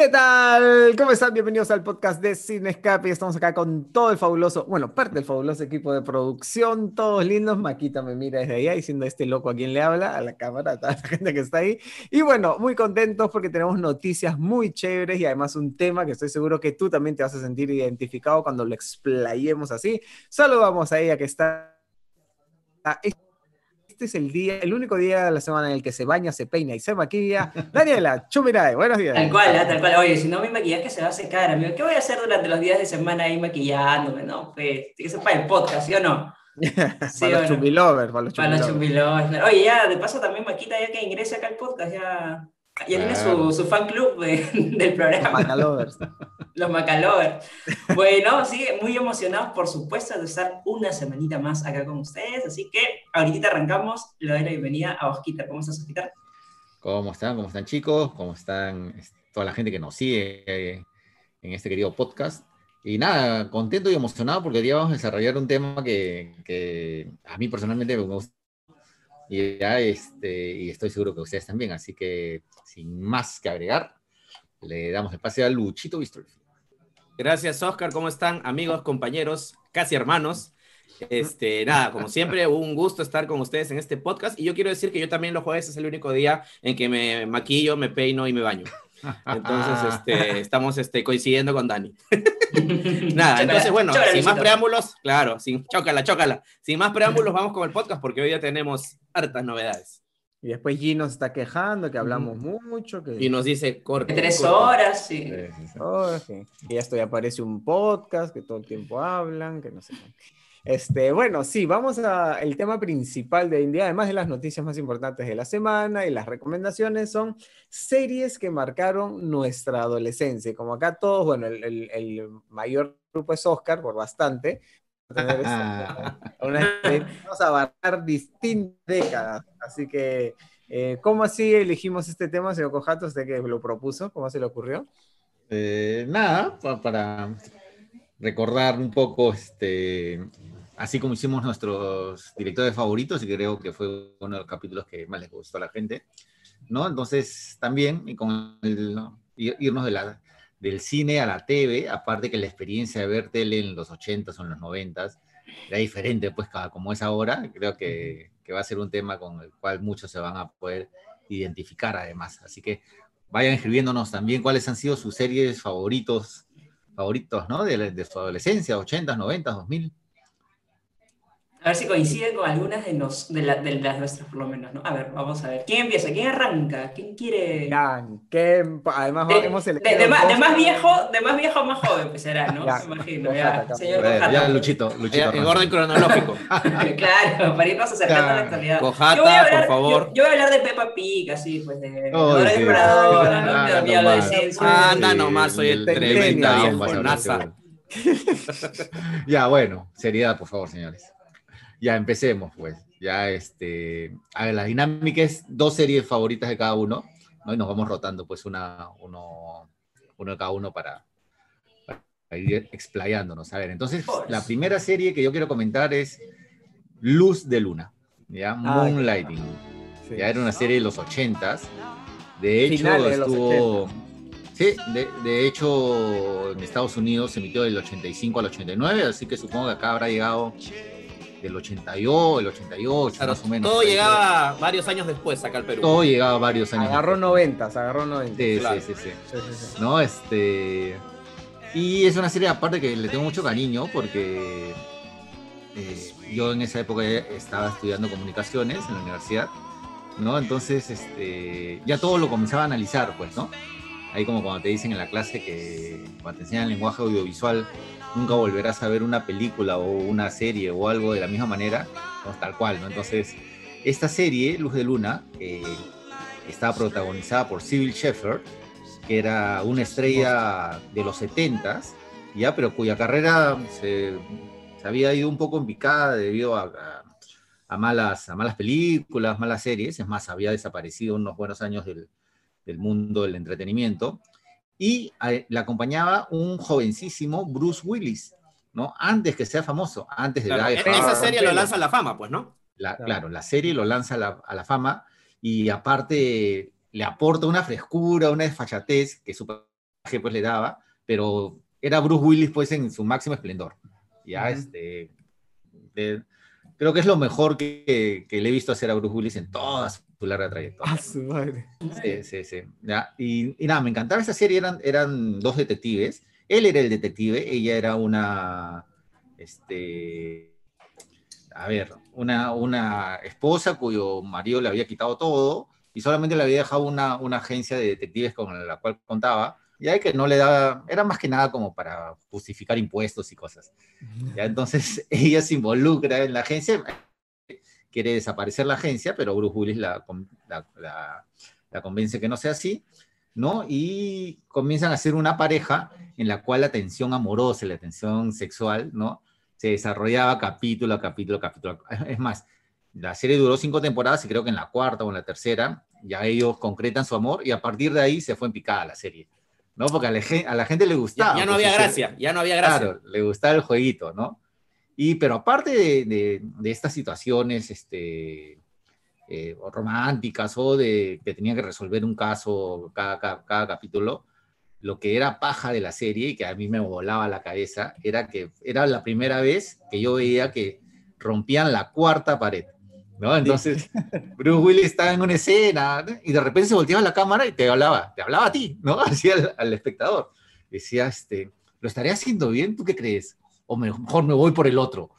¿Qué tal? ¿Cómo están? Bienvenidos al podcast de Escape. Estamos acá con todo el fabuloso, bueno, parte del fabuloso equipo de producción, todos lindos. Maquita me mira desde allá diciendo este loco a quién le habla, a la cámara, a toda la gente que está ahí. Y bueno, muy contentos porque tenemos noticias muy chéveres y además un tema que estoy seguro que tú también te vas a sentir identificado cuando lo explayemos así. Saludamos a ella que está este es el día, el único día de la semana en el que se baña, se peina y se maquilla. Daniela, Chumirae, buenos días. Tal cual, ¿eh? tal cual. Oye, si no mi maquillaje se va a secar, amigo. ¿Qué voy a hacer durante los días de semana ahí maquillándome? No, pues, que ser para el podcast, ¿sí o no? para, los chumbilovers, para los chumbilovers. Oye, ya, de paso también Maquita, ya que ingrese acá al podcast, ya ya tiene su, su, fan club del programa. Los Macalovers. Los Macalovers. Bueno, sí, muy emocionados, por supuesto, de estar una semanita más acá con ustedes. Así que ahorita arrancamos. Le doy la bienvenida a Osquita. ¿Cómo estás, Osquita? ¿Cómo están? ¿Cómo están, chicos? ¿Cómo están toda la gente que nos sigue eh, en este querido podcast? Y nada, contento y emocionado porque hoy vamos a desarrollar un tema que, que a mí personalmente me gusta y, ya este, y estoy seguro que ustedes también. Así que, sin más que agregar, le damos el pase a Luchito Víctor. Gracias, Oscar. ¿Cómo están, amigos, compañeros, casi hermanos? Este, nada, como siempre, un gusto estar con ustedes en este podcast. Y yo quiero decir que yo también los jueves es el único día en que me maquillo, me peino y me baño. Entonces, este, estamos este, coincidiendo con Dani. Nada, entonces, bueno, sin más preámbulos, claro, sin, chócala, chócala. Sin más preámbulos, vamos con el podcast porque hoy ya tenemos hartas novedades. Y después G nos está quejando, que hablamos mucho. Que... Y nos dice, corte. Tres horas, sí. Y esto ya aparece un podcast, que todo el tiempo hablan, que no sé. Este, bueno, sí, vamos al tema principal de India, además de las noticias más importantes de la semana y las recomendaciones son series que marcaron nuestra adolescencia. Como acá todos, bueno, el, mayor grupo es Oscar, por bastante. vamos a abarcar distintas décadas. Así que, eh, ¿cómo así elegimos este tema, señor Cojato? ¿Usted que lo propuso? ¿Cómo se le ocurrió? Eh, nada, para recordar un poco, este, así como hicimos nuestros directores favoritos, y creo que fue uno de los capítulos que más les gustó a la gente, ¿no? Entonces, también, y con el, irnos de la, del cine a la TV, aparte que la experiencia de ver tele en los 80s o en los 90s era diferente, pues, como es ahora, creo que, que va a ser un tema con el cual muchos se van a poder identificar además. Así que vayan escribiéndonos también cuáles han sido sus series favoritos favoritos, ¿no? De, de su adolescencia, 80, 90, 2000. A ver si coinciden con algunas de, nos, de, las nuestras, por lo menos, ¿no? A ver, vamos a ver. ¿Quién empieza? ¿Quién arranca? ¿Quién quiere...? ¿quién? Además, de, hemos de, de, más, de, más, viejo, de más viejo a más joven empezará, ¿no? Me imagino, ya. Señor Cojata. Ya, Luchito, Luchito. en orden cronológico. claro, para irnos acercando a la actualidad. Cojata, por favor. Yo, voy a hablar de Peppa Pig, así, pues, de... Oh, Dora sí. Exploradora, ¿no? De mi adolescencia. Anda nomás, soy el tremenda viejo, NASA. Ya, bueno, seriedad, por favor, señores. Ya empecemos, pues. Ya, este, a ver, la dinámica es dos series favoritas de cada uno, ¿no? Y nos vamos rotando, pues, una, uno, uno de cada uno para, ir explayándonos. A ver, entonces, la primera serie que yo quiero comentar es Luz de Luna, ¿ya? Ah, Moonlighting. Ya era una serie de los ochentas. De hecho, estuvo... Sí, de, de, hecho, en Estados Unidos se emitió del 85 al 89, así que supongo que acá habrá llegado del 82, el 88, más o menos. Todo llegaba varios años después acá al Perú. Todo llegaba varios años Agarró 90, agarró 90. Sí, sí, sí, sí, No, este... Y es una serie aparte que le tengo mucho cariño porque eh, yo en esa época estaba estudiando comunicaciones en la universidad, ¿no? Entonces, este, ya todo lo comenzaba a analizar, pues, ¿no? Ahí como cuando te dicen en la clase que cuando te enseñan lenguaje audiovisual, nunca volverás a ver una película o una serie o algo de la misma manera, tal cual, ¿no? Entonces, esta serie, Luz de Luna, eh, estaba protagonizada por Sybil Shepherd, que era una estrella de los 70s, ya, pero cuya carrera se, había ido un poco en picada debido a, malas, a malas películas, malas series, es más, había desaparecido unos buenos años del mundo del entretenimiento y le acompañaba un jovencísimo Bruce Willis, ¿no? Antes que sea famoso, antes de claro, Esa serie lo lanza a la fama, pues, ¿no? claro. la serie lo lanza a la, fama y aparte le aporta una frescura, una desfachatez que su pues le daba, pero era Bruce Willis pues en su máximo esplendor. Ya, este, creo que es lo mejor que, le he visto hacer a Bruce Willis en toda su larga trayectoria. Ah, su madre. Sí, sí, sí. ¿ya? Y, nada, me encantaba esa serie, eran, eran dos detectives. Él era el detective, ella era una, este, a ver, una, una esposa cuyo marido le había quitado todo y solamente le había dejado una, una agencia de detectives con la cual contaba ya que no le daba, era más que nada como para justificar impuestos y cosas. ¿ya? Entonces ella se involucra en la agencia, quiere desaparecer la agencia, pero Bruce Willis la, la, la, convence que no sea así, ¿no? Y comienzan a ser una pareja en la cual la tensión amorosa, la tensión sexual, ¿no? Se desarrollaba capítulo a capítulo a capítulo. Es más, la serie duró cinco temporadas y creo que en la cuarta o en la tercera ya ellos concretan su amor y a partir de ahí se fue en picada la serie. ¿no? Porque a la, gente, le gustaba. Ya, no había gracia, ya no había gracia. Claro, le gustaba el jueguito, ¿no? Y, pero aparte de, estas situaciones este, eh, románticas o de que tenían que resolver un caso cada, cada, capítulo, lo que era paja de la serie y que a mí me volaba la cabeza era que era la primera vez que yo veía que rompían la cuarta pared. ¿no? Entonces, Bruce Willis estaba en una escena y de repente se volteaba la cámara y te hablaba, te hablaba a ti, ¿no? Así al, espectador. Decía, este, ¿lo estaré haciendo bien? ¿Tú qué crees? O mejor me voy por el otro.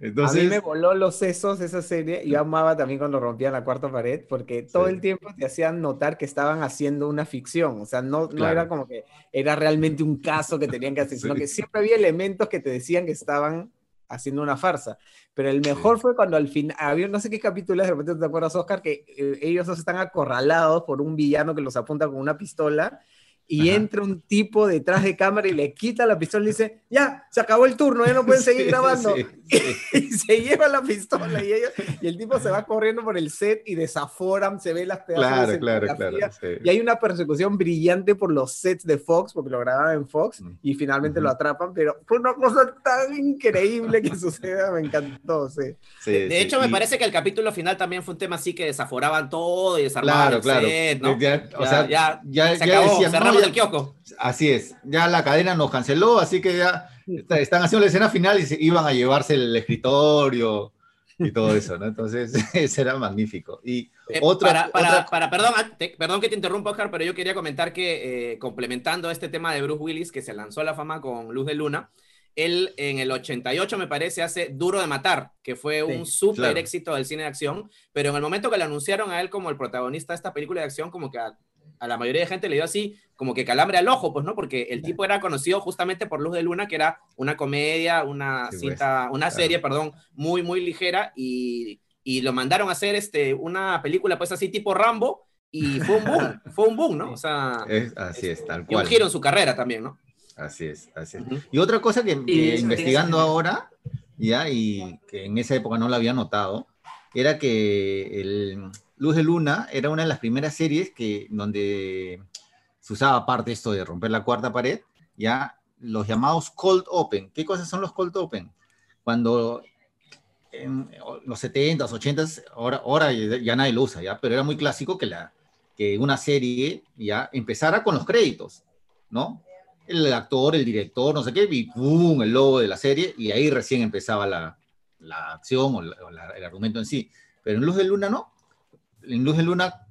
Entonces... A mí me voló los sesos esa serie. Yo amaba también cuando rompían la cuarta pared, porque todo el tiempo te hacían notar que estaban haciendo una ficción. O sea, no, no era como que era realmente un caso que tenían que hacer, sino que siempre había elementos que te decían que estaban haciendo una farsa. Pero el mejor fue cuando al fin, había no sé qué capítulo, de repente te acuerdas, Oscar, que eh, ellos dos están acorralados por un villano que los apunta con una pistola y entra un tipo detrás de cámara y le quita la pistola y dice, ya, se acabó el turno, ya no pueden seguir grabando. y se lleva la pistola y, y, el tipo se va corriendo por el set y desaforan, se ve las pedazos de claro, claro, Y hay una persecución brillante por los sets de Fox, porque lo grababan en Fox, mm. y finalmente lo atrapan, pero fue una cosa tan increíble que suceda, me encantó, sí. de hecho, me parece que el capítulo final también fue un tema así que desaforaban todo y desarmaban claro, el set, ¿no? Ya, o sea, ya, ya, se acabó, kiosco. Así es, ya la cadena nos canceló, así que ya están haciendo la escena final y se iban a llevarse el escritorio y todo eso, ¿no? Entonces, eso era magnífico. Y eh, otra, para, para, perdón, ah, perdón que te interrumpa, Oscar, pero yo quería comentar que, eh, complementando este tema de Bruce Willis, que se lanzó a la fama con Luz de Luna, él en el 88, me parece, hace Duro de Matar, que fue un súper éxito del cine de acción, pero en el momento que le anunciaron a él como el protagonista de esta película de acción, como que a la mayoría de gente le dio así como que calambre al ojo, pues, ¿no? Porque el tipo era conocido justamente por Luz de Luna, que era una comedia, una cinta, una serie, perdón, muy, muy ligera y, y, lo mandaron a hacer este, una película, pues, así tipo Rambo y fue un boom, fue un boom, ¿no? O sea, así es, tal cual. Y un giro en su carrera también, ¿no? Así es, así es. Y otra cosa que, investigando ahora, ya, y que en esa época no lo había notado, era que el, Luz de Luna era una de las primeras series que, donde se usaba parte esto de romper la cuarta pared, ya los llamados cold open. ¿Qué cosas son los cold open? Cuando en los 70s, 80s, ahora, ahora ya nadie lo usa, ¿ya? pero era muy clásico que, la, que una serie ya empezara con los créditos, ¿no? El actor, el director, no sé qué, y ¡pum! el logo de la serie, y ahí recién empezaba la, la acción o, el argumento en sí. Pero en Luz de Luna no, en Luz de Luna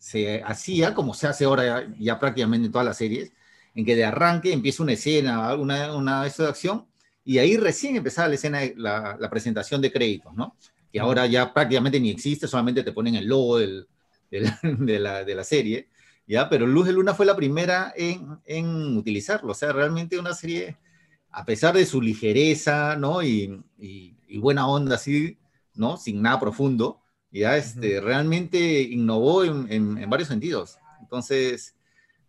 se hacía, como se hace ahora ya, prácticamente en todas las series, en que de arranque empieza una escena, una, una de acción, y ahí recién empezaba la escena, la, la presentación de créditos, ¿no? Que ahora ya prácticamente ni existe, solamente te ponen el logo del, de, la, de la serie, ¿ya? Pero Luz de Luna fue la primera en, en utilizarlo, o sea, realmente una serie, a pesar de su ligereza, ¿no? Y, y, y buena onda, así, ¿no? Sin nada profundo, ya este, realmente innovó en, varios sentidos. Entonces,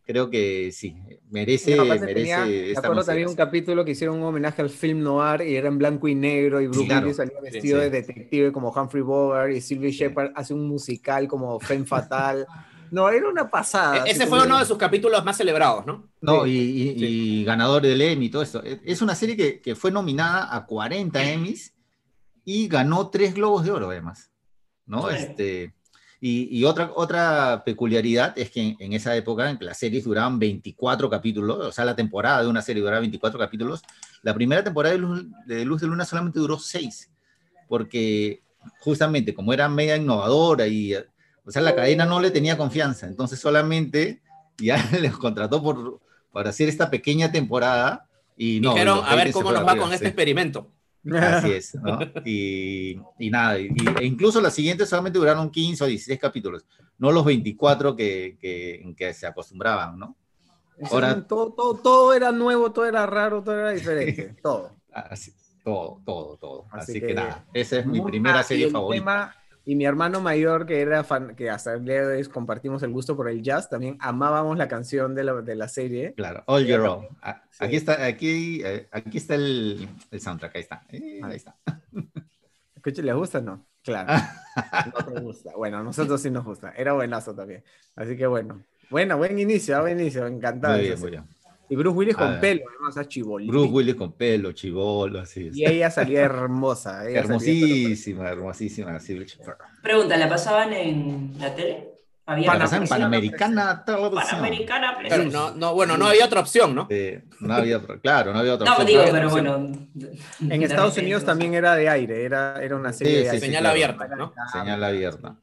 creo que sí, merece, merece esta acuerdo también un capítulo que hicieron un homenaje al film noir y era en blanco y negro y Bruce Willis salía vestido de detective como Humphrey Bogart y Sylvie Shepard hace un musical como Femme Fatal. No, era una pasada. E-, ese fue uno de sus capítulos más celebrados, ¿no? No, y, ganador del Emmy y todo esto. E-, es una serie que, que fue nominada a 40 Emmys y ganó tres Globos de Oro, además. ¿No? Este, Y, y otra, otra peculiaridad es que en, en esa época, en que las series duraban 24 capítulos, o sea, la temporada de una serie duraba 24 capítulos, la primera temporada de Luz de, Luz de Luna solamente duró 6, porque justamente como era media innovadora y, o sea, la cadena no le tenía confianza, entonces solamente ya les contrató por, para hacer esta pequeña temporada y no. Dijeron, a ver cómo nos va arriba, con este sí. experimento. Así es, ¿no? Y, y nada, y, e incluso las siguientes solamente duraron 15 o 16 capítulos, no los 24 que, que, que se acostumbraban, ¿no? Ahora- todo, todo, todo era nuevo, todo era raro, todo era diferente. Todo. Así, todo, todo, todo. Así Así, que, que- nada, esa es mi primera serie favorita. tema- y mi hermano mayor, que era fan, que hasta el día de hoy compartimos el gusto por el jazz, también amábamos la canción de la, de la serie. Claro, All Your Own. Sí. Aquí está, aquí, eh, aquí está el, el soundtrack, ahí está. Eh, ahí está. Escuche, ¿les gusta o no? Claro. No te gusta. Bueno, a nosotros sí nos gusta. Era buenazo también. Así que bueno. Bueno, buen inicio, ah, buen inicio. Encantado. Muy bien, muy bien. Y Bruce Willis con ver. pelo, además, a chibolín. Bruce Willis con pelo, chivolo, así es. Y ella salía hermosa. ella salía- Hermosísima, hermosísima. Así, Pregunta, ¿la pasaban en la tele? ¿Había Panamericana Televisión. Panamericana Pero no, no, bueno, no había otra opción, ¿no? Eh, no había, otra- claro, no había otra No, opción. digo, No pero opción. bueno. En Estados Unidos no también era de aire, era, era una serie Sí, de sí, Señal claro. abierta, ¿no? Señal abierta.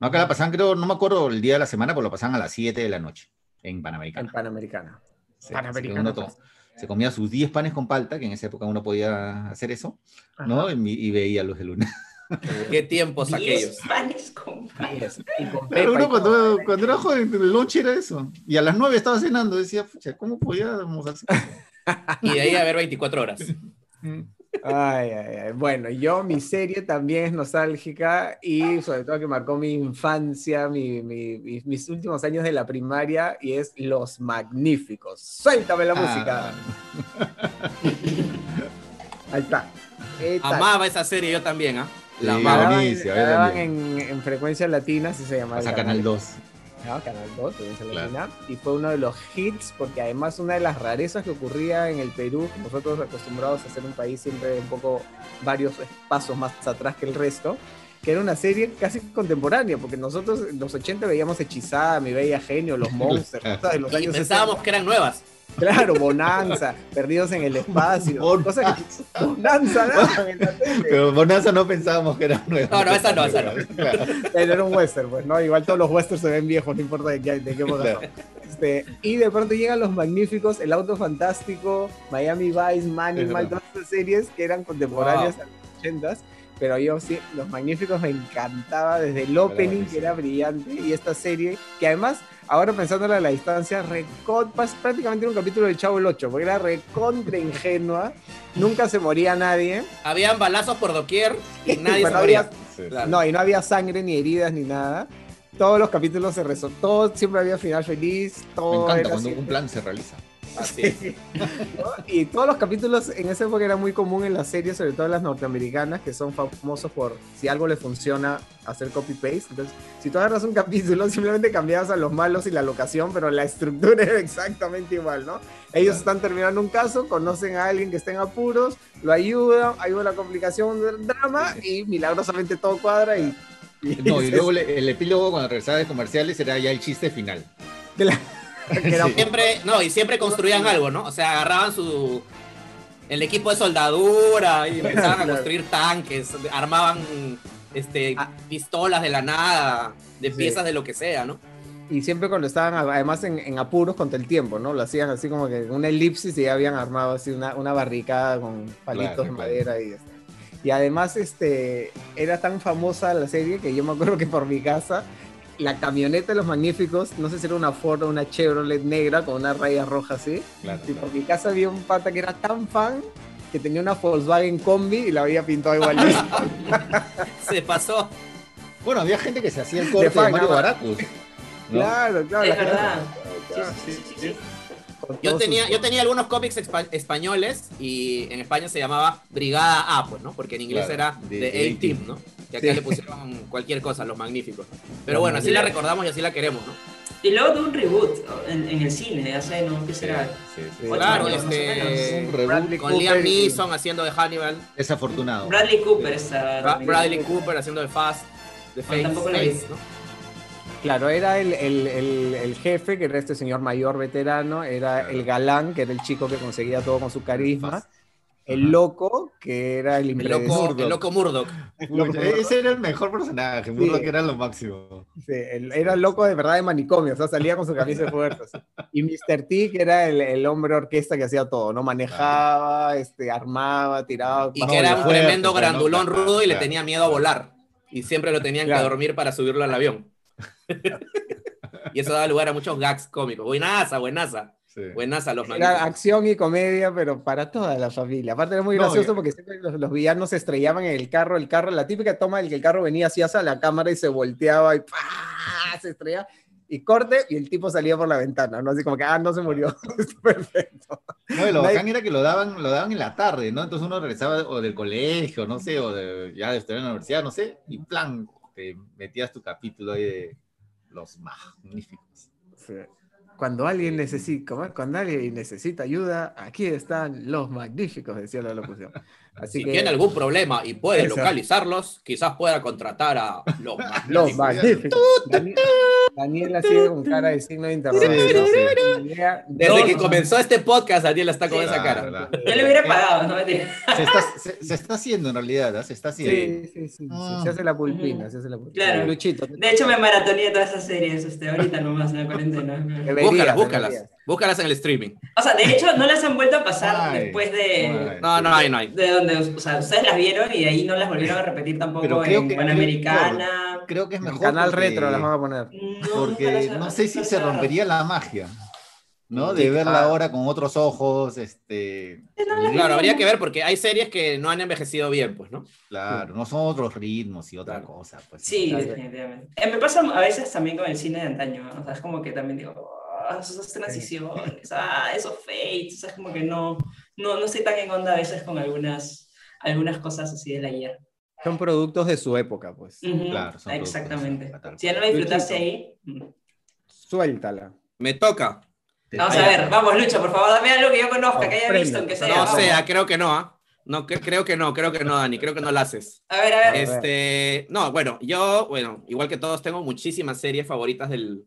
No, acá la pasaban, creo, no me acuerdo el día de la semana, pero lo pasaban a las 7 de la noche en En Panamericana. Sí, Panamericana, uno pues. se comía sus 10 panes con palta, que en esa época uno podía hacer eso, ¿no? Y, y veía luz de luna. ¿Qué tiempos aquellos? Diez panes con Yes. Y con Pero Pepa uno cuando, cuando era joven, el lunch era eso. Y a las 9 estaba cenando, decía, pucha, ¿cómo podíamos hacer? Y de ahí a ver 24 horas. Ay, ay, ay. Bueno, yo, mi serie también es nostálgica y sobre todo que marcó mi infancia, mi- mi- mi- mis últimos años de la primaria y es Los Magníficos. Suéltame la música. Ah, Ahí está. Amaba esa serie yo también, ¿ah? La Sí, La amaba. la daban en, en frecuencia latina, así se llamaba. pasa Canal 2. Ah, Canal 2, frecuencia Claro. latina. Y fue uno de los hits, porque además una de las rarezas que ocurría en el Perú, nosotros acostumbrados a ser un país siempre un poco varios pasos más atrás que el resto, que era una serie casi contemporánea, porque nosotros en los 80 veíamos Hechizada, Mi Bella Genio, Los Monsters, cosas de los Y años pensábamos 60. que eran nuevas. Claro, Bonanza, Perdidos en el Espacio, cosas que Bonanza daban en la tele. Pero Bonanza no pensábamos que era nueva. No, no, esa no, esa no. Claro. Pero era un western, pues, ¿no? Igual todos los westerns se ven viejos, no importa de qué, de qué época Claro. son. Este, y de pronto llegan los magníficos, El Auto Fantástico, Miami Vice, Manimal, todas esas series que eran contemporáneas a los 80s. Pero yo sí, Los Magníficos me encantaba desde el opening, que era brillante, y esta serie, que además, ahora pensándola a la distancia, recon- prácticamente era un capítulo del Chavo el 8, porque era recontra ingenua, nunca se moría nadie. Habían balazos por doquier y nadie se moría. había- Sí. Claro. No, y no había sangre ni heridas ni nada. Todos los capítulos se resolvían, todo siempre había final feliz, Me todo encanta era cuando así. un plan se realiza. Así es. ¿no? Y todos los capítulos en esa época era muy común en las series, sobre todo las norteamericanas, que son famosos por si algo le funciona hacer copy-paste. Entonces, si tú agarras un capítulo, simplemente cambiabas a los malos y la locación, pero la estructura era exactamente igual, ¿no? Ellos Claro. están terminando un caso, conocen a alguien que está en apuros, lo ayudan, hay una complicación, un drama, y milagrosamente todo cuadra y... No, y luego le- el epílogo cuando regresaba de comerciales era ya el chiste final. Sí. Siempre, no, y siempre construían algo, ¿no? O sea, agarraban su el equipo de soldadura y empezaban a Claro. construir tanques, armaban este Ah. pistolas de la nada, de Sí. piezas de lo que sea, ¿no? Y siempre cuando estaban además en, en apuros contra el tiempo, ¿no? Lo hacían así como que una elipsis y ya habían armado así una, una barricada con palitos Claro, de claro. madera y. Y además este, era tan famosa la serie que yo me acuerdo que por mi casa la camioneta de los magníficos, no sé si era una Ford o una Chevrolet negra con una raya roja así. Claro, Y por mi casa había un pata que era tan fan que tenía una Volkswagen Combi y la había pintado igualito. Se pasó. Bueno, había gente que se hacía el corte de, fan, Mario. Baracus. ¿no? claro, claro. Es la verdad. claro, Sí, sí, sí, sí, sí. con Yo tenía, sus- yo tenía algunos cómics espa- españoles y en España se llamaba Brigada A, pues, ¿no? Porque en inglés Claro, era de. A-Team, ¿no? Y acá Sí. le pusieron cualquier cosa, los magníficos. Pero Los bueno, así la recordamos y así la queremos, ¿no? Y luego de un reboot en, en el cine, hace, ¿no? ¿Qué será? Sí, sí. Sí. Ocho Claro, años, este. Un reboot Con Liam y- Neeson haciendo de Hannibal, desafortunado. Bradley Cooper está. Bra- Bradley Cooper haciendo de Fast, de Face, tampoco. Face, ¿no? Claro, era el, el- el- el jefe, que era este señor mayor veterano, era Claro. el galán, que era el chico que conseguía todo con su carisma, Fast. El loco, que era el El loco, el loco Murdoch. Pucha, ese era el mejor personaje, Murdoch era lo máximo. Sí, el- era loco de verdad de manicomio, o sea, salía con su camisa de fuerza. así. Y Mr. T, que era el, el hombre orquesta que hacía todo, ¿no? Manejaba, este, armaba, tiraba. Y que era un tremendo no, grandulón rudo y le tenía miedo a volar. Y siempre lo tenían que Claro. dormir para subirlo al avión. y eso daba lugar a muchos gags cómicos. Buenaza, buenaza. Sí. Buenaza los Era acción y comedia, pero para toda la familia. Aparte era muy No, gracioso porque siempre los, los villanos se estrellaban en el carro, el carro, la típica toma en que el carro venía así hacia la cámara y se volteaba y ¡pah! se estrellaba. Y corte, y el tipo salía por la ventana, ¿no? Así como que, ah, no se murió. Está Perfecto. No, y lo Nadie- bacán era que lo daban, lo daban en la tarde, ¿no? Entonces uno regresaba o del colegio, no sé, o de, ya de estudiar en la universidad, no sé, y plan, te metías tu capítulo ahí de los magníficos. Sí. Cuando alguien necesita, cuando alguien necesita ayuda, aquí están los magníficos, decía la locución. Así Si que tiene algún problema y puede Exacto. localizarlos, quizás pueda contratar a los los magníficos. magníficos. Dani- Daniela sigue con cara de signo de interrogación. Sí. Desde que comenzó este podcast, Daniel está con Sí. esa cara. Claro, Yo le hubiera pagado, ¿no? Mentira. Se está, se, se está haciendo en realidad, ¿ah? Se está haciendo. Sí, sí, sí, Ah. Se hace la pulpina, se hace la pulpina. Claro. Luchito. De hecho, me maratoneé todas esas series este, ahorita nomás en la cuarentena. Deberías, Búscalas, búscalas. deberías. Búscalas en el streaming. O sea, de hecho, no las han vuelto a pasar Ay, después de, ay. No, no hay, no hay. de donde, o sea, ustedes las vieron y de ahí no las volvieron a repetir tampoco Pero creo en que- Panamericana. Creo que es En mejor. canal porque- retro las van a poner. No, Porque no sé si se rompería la magia, ¿no? Sí, De verla ah. ahora con otros ojos, este... Claro, habría que ver porque hay series que no han envejecido bien, pues, ¿no? Claro, no son otros ritmos y otra Claro. cosa, pues. Sí, Claro. definitivamente. Eh, me pasa a veces también con el cine de antaño, ¿no? o sea, es como que también digo, "Ah, esas transiciones, ah, esos fates, o sea, es como que no, no, no estoy tan en onda a veces con algunas, algunas cosas así del ayer. Son productos de su época, pues. Ujú, Claro, son productos, Exactamente. Si ya no lo disfrutaste ahí. mm. Suéltala. Me toca. Vamos a ver, vamos, Lucha, por favor, dame algo que yo conozca, que haya visto, aunque sea. No vamos. sea, creo que no, ¿ah? No, cre- creo que no, creo que no, Dani, creo que no la haces. A ver, a ver. Este, no, bueno, yo, bueno, igual que todos, tengo muchísimas series favoritas del,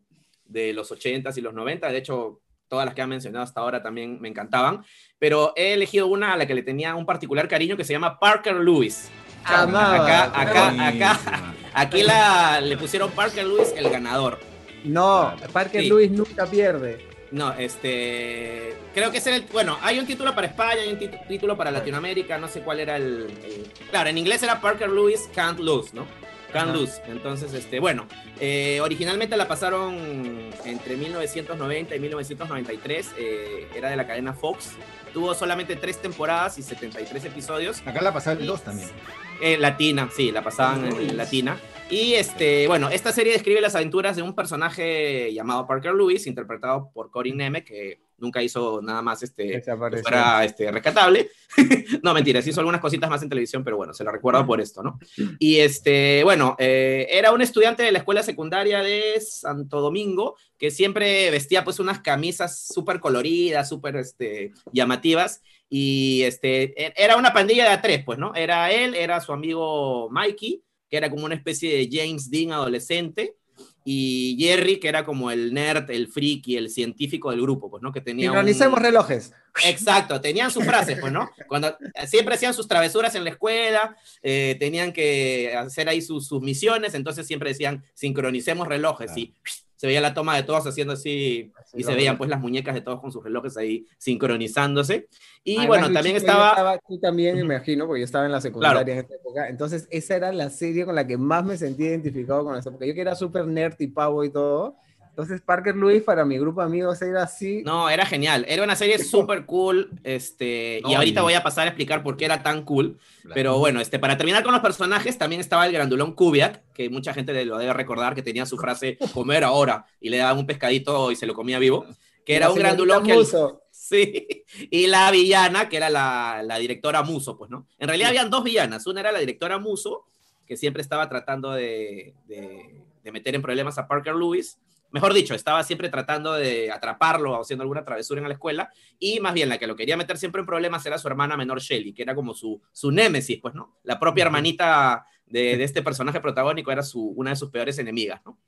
de los 80s y los 90. De hecho, todas las que han mencionado hasta ahora también me encantaban. Pero he elegido una a la que le tenía un particular cariño que se llama Parker Lewis. Amaba. acá, acá, Buenísima. acá. Aquí la, le pusieron Parker Lewis el ganador. No, Parker Sí. Lewis nunca pierde. No, este. Creo que era el. Bueno, hay un título para España, hay un título para Latinoamérica, no sé cuál era el, el- Claro, en inglés era Parker Lewis Can't Lose, ¿no? Lose. Entonces, este, bueno, eh, originalmente la pasaron entre 1990 y 1993, eh, era de la cadena Fox. Tuvo solamente tres temporadas y 73 episodios. Acá la pasaba el 2 también. Eh, latina, sí, la pasaban en, en latina. Y este, bueno, esta serie describe las aventuras de un personaje llamado Parker Lewis, interpretado por Corin Neme, que nunca hizo nada más este, que fuera este, rescatable. no, mentira, sí hizo algunas cositas más en televisión, pero bueno, se la recuerdo por esto, ¿no? Y este, bueno, eh, era un estudiante de la escuela secundaria de Santo Domingo que siempre vestía pues unas camisas súper coloridas, súper este, llamativas. Y este, e- era una pandilla de a tres, pues, ¿no? Era él, era su amigo Mikey, que era como una especie de James Dean adolescente, y Jerry, que era como el nerd, el friki, el científico del grupo, pues, ¿no? Que tenía un- relojes. Exacto, tenían sus frases, pues, ¿no? Cuando siempre hacían sus travesuras en la escuela, eh, tenían que hacer ahí sus, sus misiones, entonces siempre decían, sincronicemos relojes, Claro. y se veía la toma de todos haciendo así, Así y se veían veo. pues las muñecas de todos con sus relojes ahí sincronizándose. Y Además, bueno, también yo estaba... Tú también, me imagino, porque yo estaba en la secundaria en esta época. Entonces, esa era la serie con la que más me sentí identificado con eso. Porque yo que era súper nerd y pavo y todo. Entonces, Parker Lewis para mi grupo de amigos era así. No, era genial, era una serie súper cool, este, y ahorita voy a pasar a explicar por qué era tan cool. Claro. Pero bueno, este, para terminar con los personajes, también estaba el grandulón Kubiak, que mucha gente lo debe recordar, que tenía su frase comer ahora, y le daban un pescadito y se lo comía vivo, que era La un grandulón que... Sí, y la villana, que era la, la directora Muso, pues, ¿no? En realidad habían dos villanas, una era la directora Muso, que siempre estaba tratando de, de- de meter en problemas a Parker Lewis, mejor dicho, estaba siempre tratando de atraparlo o haciendo alguna travesura en la escuela, y más bien la que lo quería meter siempre en problemas era su hermana menor Shelly, que era como su, su némesis, pues, ¿no? La propia hermanita de, de este personaje protagónico era su, una de sus peores enemigas, ¿no?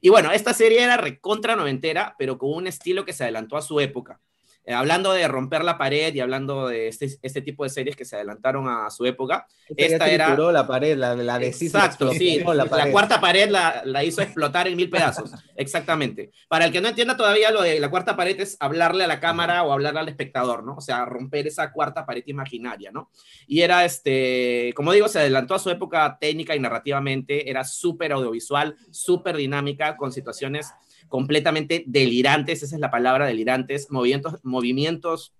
Y bueno, esta serie era recontra noventera, pero con un estilo que se adelantó a su época. Eh, hablando de romper la pared y hablando de este, este, tipo de series que se adelantaron a su época, esta, era... la pared, la, la de Exacto, sí, la, cuarta pared la, la, hizo explotar en mil pedazos, exactamente. Para el que no entienda todavía, lo de la cuarta pared es hablarle a la cámara o hablarle al espectador, ¿no? O sea, romper esa cuarta pared imaginaria, ¿no? Y era, este, como digo, se adelantó a su época técnica y narrativamente, era súper audiovisual, súper dinámica, con situaciones completamente delirantes, esa es la palabra, delirantes, movimientos, movimientos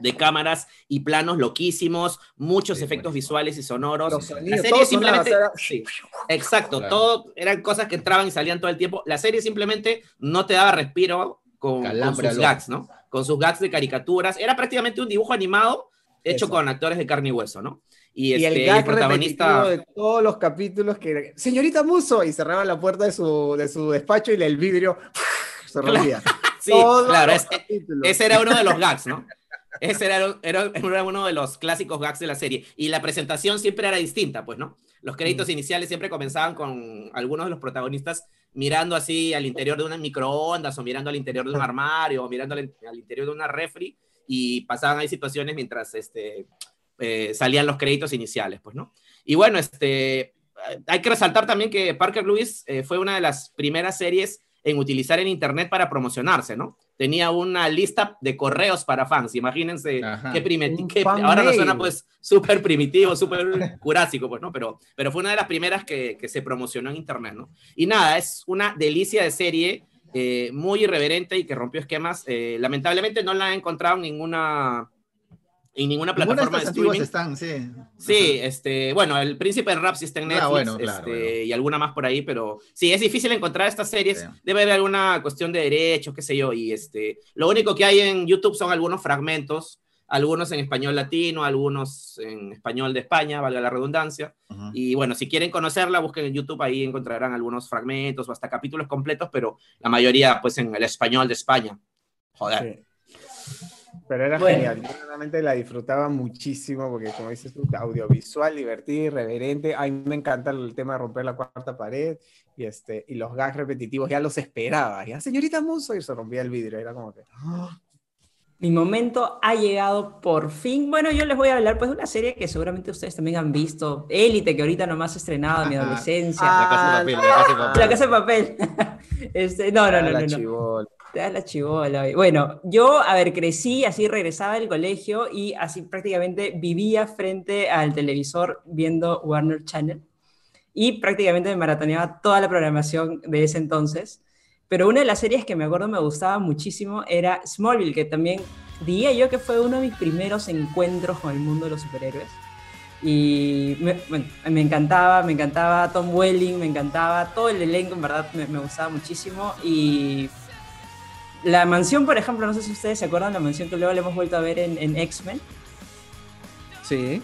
de cámaras y planos loquísimos, muchos efectos visuales y sonoros. la serie simplemente, sí, exacto, todo eran cosas que entraban y salían todo el tiempo. La serie simplemente no te daba respiro con, sus gags, ¿no? Con sus gags de caricaturas. Era prácticamente un dibujo animado hecho con actores de carne y hueso, ¿no? Y, este, el, protagonista de todos los capítulos que señorita Muso y cerraba la puerta de su, de su despacho y el vidrio se rompía. sí, claro, ese era uno de los gags, ¿no? Ese era, era, era, uno de los clásicos gags de la serie. Y la presentación siempre era distinta, pues, ¿no? Los créditos mm. iniciales siempre comenzaban con algunos de los protagonistas mirando así al interior de una microondas o mirando al interior de un armario o mirando al, al interior de una refri y pasaban ahí situaciones mientras este, eh, salían los créditos iniciales, pues, ¿no? Y bueno, este, hay que resaltar también que Parker Lewis eh, fue una de las primeras series en utilizar el Internet para promocionarse, ¿no? Tenía una lista de correos para fans, imagínense qué primitivo, ahora no suena pues súper primitivo, súper curásico, pues, ¿no? Pero, pero fue una de las primeras que, que, se promocionó en Internet, ¿no? Y nada, es una delicia de serie, eh, muy irreverente y que rompió esquemas. lamentablemente no la he encontrado en ninguna en ninguna plataforma de streaming. están, sí. Sí, este, bueno, el Príncipe del Rap sí está en ah, Netflix este, y alguna más por ahí, pero sí, es difícil encontrar estas series. Debe haber alguna cuestión de derechos, qué sé yo, y este, lo único que hay en YouTube son algunos fragmentos, algunos en español latino, algunos en español de España, valga la redundancia. Y bueno, si quieren conocerla, busquen en YouTube, ahí encontrarán algunos fragmentos o hasta capítulos completos, pero la mayoría pues en el español de España. Joder. Pero era genial, yo realmente la disfrutaba muchísimo porque, como dices tú, audiovisual, divertido, irreverente. A mí me encanta el tema de romper la cuarta pared y, este, y los gags repetitivos, ya los esperaba. Ya, señorita Muso, y se rompía el vidrio, era como que. ¡ah! Mi momento ha llegado por fin. Bueno, yo les voy a hablar pues de una serie que seguramente ustedes también han visto, Élite, que ahorita nomás estrenado en mi adolescencia. la casa de papel, la casa de papel. La casa de papel. este, no, no, no, no. no la chivola. Bueno, yo, a ver, crecí, así regresaba del colegio y así prácticamente vivía frente al televisor viendo Warner Channel y prácticamente me maratoneaba toda la programación de ese entonces. Pero una de las series que me acuerdo me gustaba muchísimo era Smallville, que también diría yo que fue uno de mis primeros encuentros con el mundo de los superhéroes. Y me, me encantaba, me encantaba Tom Welling, me encantaba todo el elenco, en verdad me, me gustaba muchísimo. Y la mansión, por ejemplo, no sé si ustedes se acuerdan, la mansión que luego le hemos vuelto a ver en, X-Men. Sí.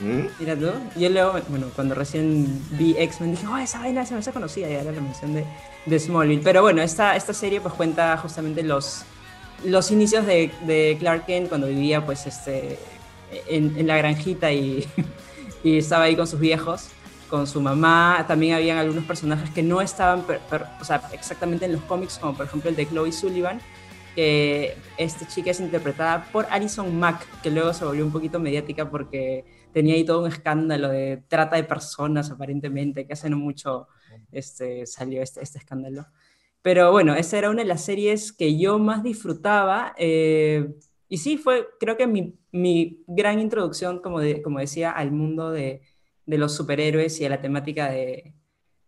¿Mm? Mira tú. Yo luego, bueno, cuando recién vi X-Men dije, oh, esa vaina se me hace conocida y era la mención de, de, Smallville. Pero bueno, esta, esta serie pues cuenta justamente los, los inicios de, de Clark Kent cuando vivía pues este, en, en la granjita y, y estaba ahí con sus viejos con su mamá. También habían algunos personajes que no estaban o sea, exactamente en los cómics, como por ejemplo el de Chloe Sullivan, que esta chica es interpretada por Alison Mack, que luego se volvió un poquito mediática porque tenía ahí todo un escándalo de trata de personas, aparentemente, que hace no mucho este, salió este, este escándalo. Pero bueno, esa era una de las series que yo más disfrutaba. Eh, y sí, fue creo que mi, mi gran introducción, como, de, como decía, al mundo de, de los superhéroes y a la temática de,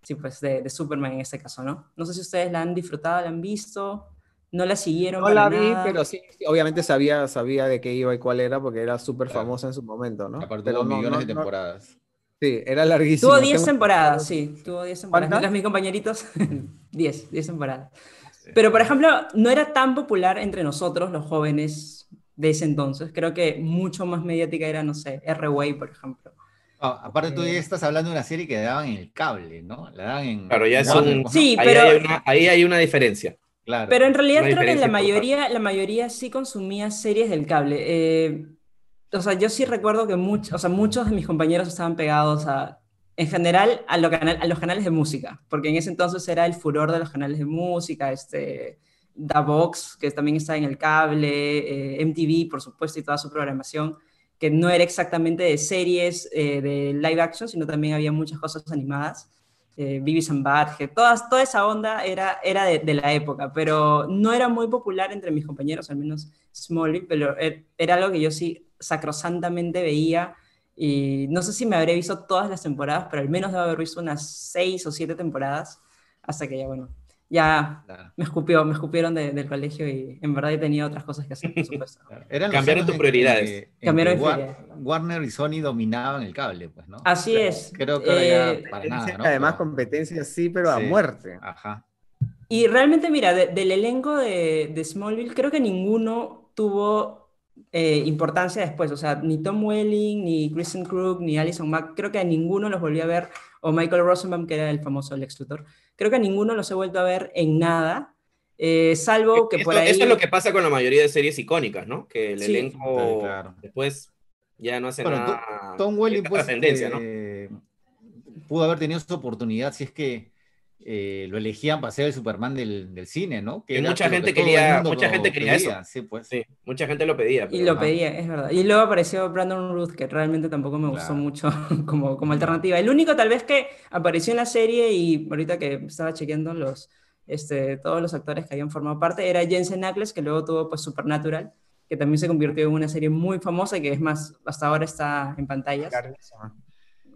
sí, pues de, Superman en este caso, ¿no? No sé si ustedes la han disfrutado, la han visto, no la siguieron. No la vi, pero sí, obviamente sabía, sabía de qué iba y cuál era, porque era súper famosa en su momento, ¿no? Aparte de millones de temporadas. Sí, era larguísimo. Tuvo 10 temporadas, sí, tuvo 10 temporadas. Mis compañeritos, 10, 10 temporadas. Pero, por ejemplo, no era tan popular entre nosotros, los jóvenes de ese entonces. Creo que mucho más mediática era, no sé, R-Way, por ejemplo. Ah, aparte tú ya estás hablando de una serie que daban en el cable, ¿no? La daban en... Claro, ya es un... Sí, ahí pero... Hay una, ahí hay una diferencia. Claro. Pero en realidad creo que la mayoría, la mayoría sí consumía series del cable. Eh, o sea, yo sí recuerdo que muchos, o sea, muchos de mis compañeros estaban pegados a en general a, a, los canales de música, porque en ese entonces era el furor de los canales de música, este, Da Box, que también está en el cable, eh, MTV, por supuesto, y toda su programación, que no era exactamente de series eh, de live action, sino también había muchas cosas animadas. Eh, Beavis and todas, toda esa onda era, era de, de, la época, pero no era muy popular entre mis compañeros, al menos Smallville, pero er, era algo que yo sí sacrosantamente veía y no sé si me habré visto todas las temporadas, pero al menos debo haber visto unas seis o siete temporadas hasta que ya, bueno, ya me escupió, me escupieron del colegio y en verdad he tenido otras cosas que hacer, por supuesto. Cambiaron tus prioridades. Cambiaron Warner y Sony dominaban el cable, pues, ¿no? Así es. Creo que eh, para nada, ¿no? Además, competencia sí, pero a muerte. Ajá. Y realmente, mira, del elenco de, de Smallville, creo que ninguno tuvo eh, importancia después. O sea, ni Tom Welling, ni Kristen Krug, ni Alison Mack, creo que a ninguno los volví a ver, o Michael Rosenbaum, que era el famoso Lex Luthor, creo que a ninguno los he vuelto a ver en nada, eh, salvo que por ahí... Eso es lo que pasa con la mayoría de series icónicas, ¿no? Que el elenco después ya no hace nada... Tom Welling, pues, eh, pudo haber tenido su oportunidad si es que eh, lo elegían para ser el Superman del, cine, ¿no? Que mucha gente quería, mucha gente quería eso. Sí, pues. sí, mucha gente lo pedía. y lo pedía, es verdad. Y luego apareció Brandon Ruth, que realmente tampoco me gustó mucho como, como alternativa. El único tal vez que apareció en la serie y ahorita que estaba chequeando los, este, todos los actores que habían formado parte era Jensen Ackles, que luego tuvo pues Supernatural, que también se convirtió en una serie muy famosa y que es más, hasta ahora está en pantallas.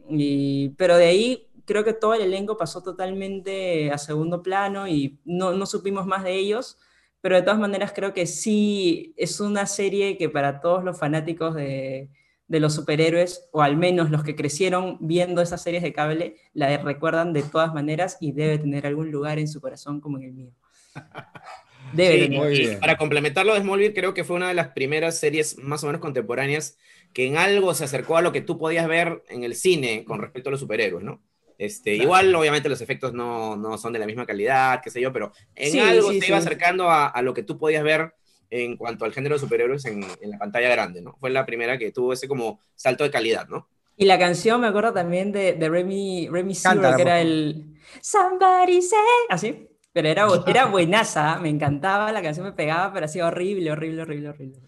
Y, pero de ahí creo que todo el elenco pasó totalmente a segundo plano y no, no supimos más de ellos, pero de todas maneras creo que sí es una serie que para todos los fanáticos de, de los superhéroes, o al menos los que crecieron viendo esas series de cable, la recuerdan de todas maneras y debe tener algún lugar en su corazón como en el mío. Debe tener. para complementarlo de Smallville, creo que fue una de las primeras series más o menos contemporáneas que en algo se acercó a lo que tú podías ver en el cine con respecto a los superhéroes, ¿no? Este, Igual, obviamente, los efectos no, no, son de la misma calidad, qué sé yo, pero en algo se iba acercando a, a, lo que tú podías ver en cuanto al género de superhéroes en, en, la pantalla grande, ¿no? Fue la primera que tuvo ese como salto de calidad, ¿no? Y la canción, me acuerdo también de, de Remy, Remy Zero, que era el Somebody Say, así, pero era, era buenaza, me encantaba, la canción me pegaba, pero así horrible, horrible, horrible, horrible.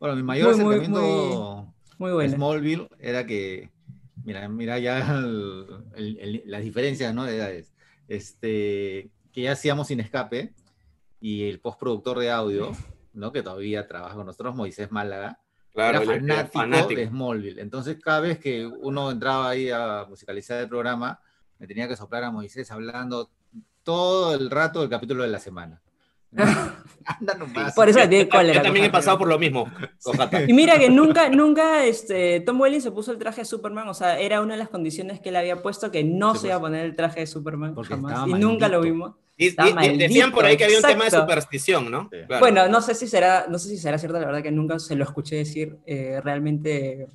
Bueno, mi mayor muy, acercamiento muy, muy, Smallville era que Mira, mira ya las diferencias ¿no? de edades. Este, que ya hacíamos sin escape y el postproductor de audio, ¿no? que todavía trabaja con nosotros, Moisés Málaga, era fanático, de Smallville. Entonces, cada vez que uno entraba ahí a musicalizar el programa, me tenía que soplar a Moisés hablando todo el rato del capítulo de la semana. Anda nomás. Por eso tiene cólera. Yo también he pasado por lo mismo. Y mira que nunca, nunca este, Tom Welling se puso el traje de Superman. O sea, era una de las condiciones que él había puesto que no se iba a pues. poner el traje de Superman jamás. Y nunca lo vimos. Y, decían por ahí que había un tema de superstición, ¿no? Bueno, no sé si será, no sé si será cierto, la verdad que nunca se lo escuché decir eh, realmente.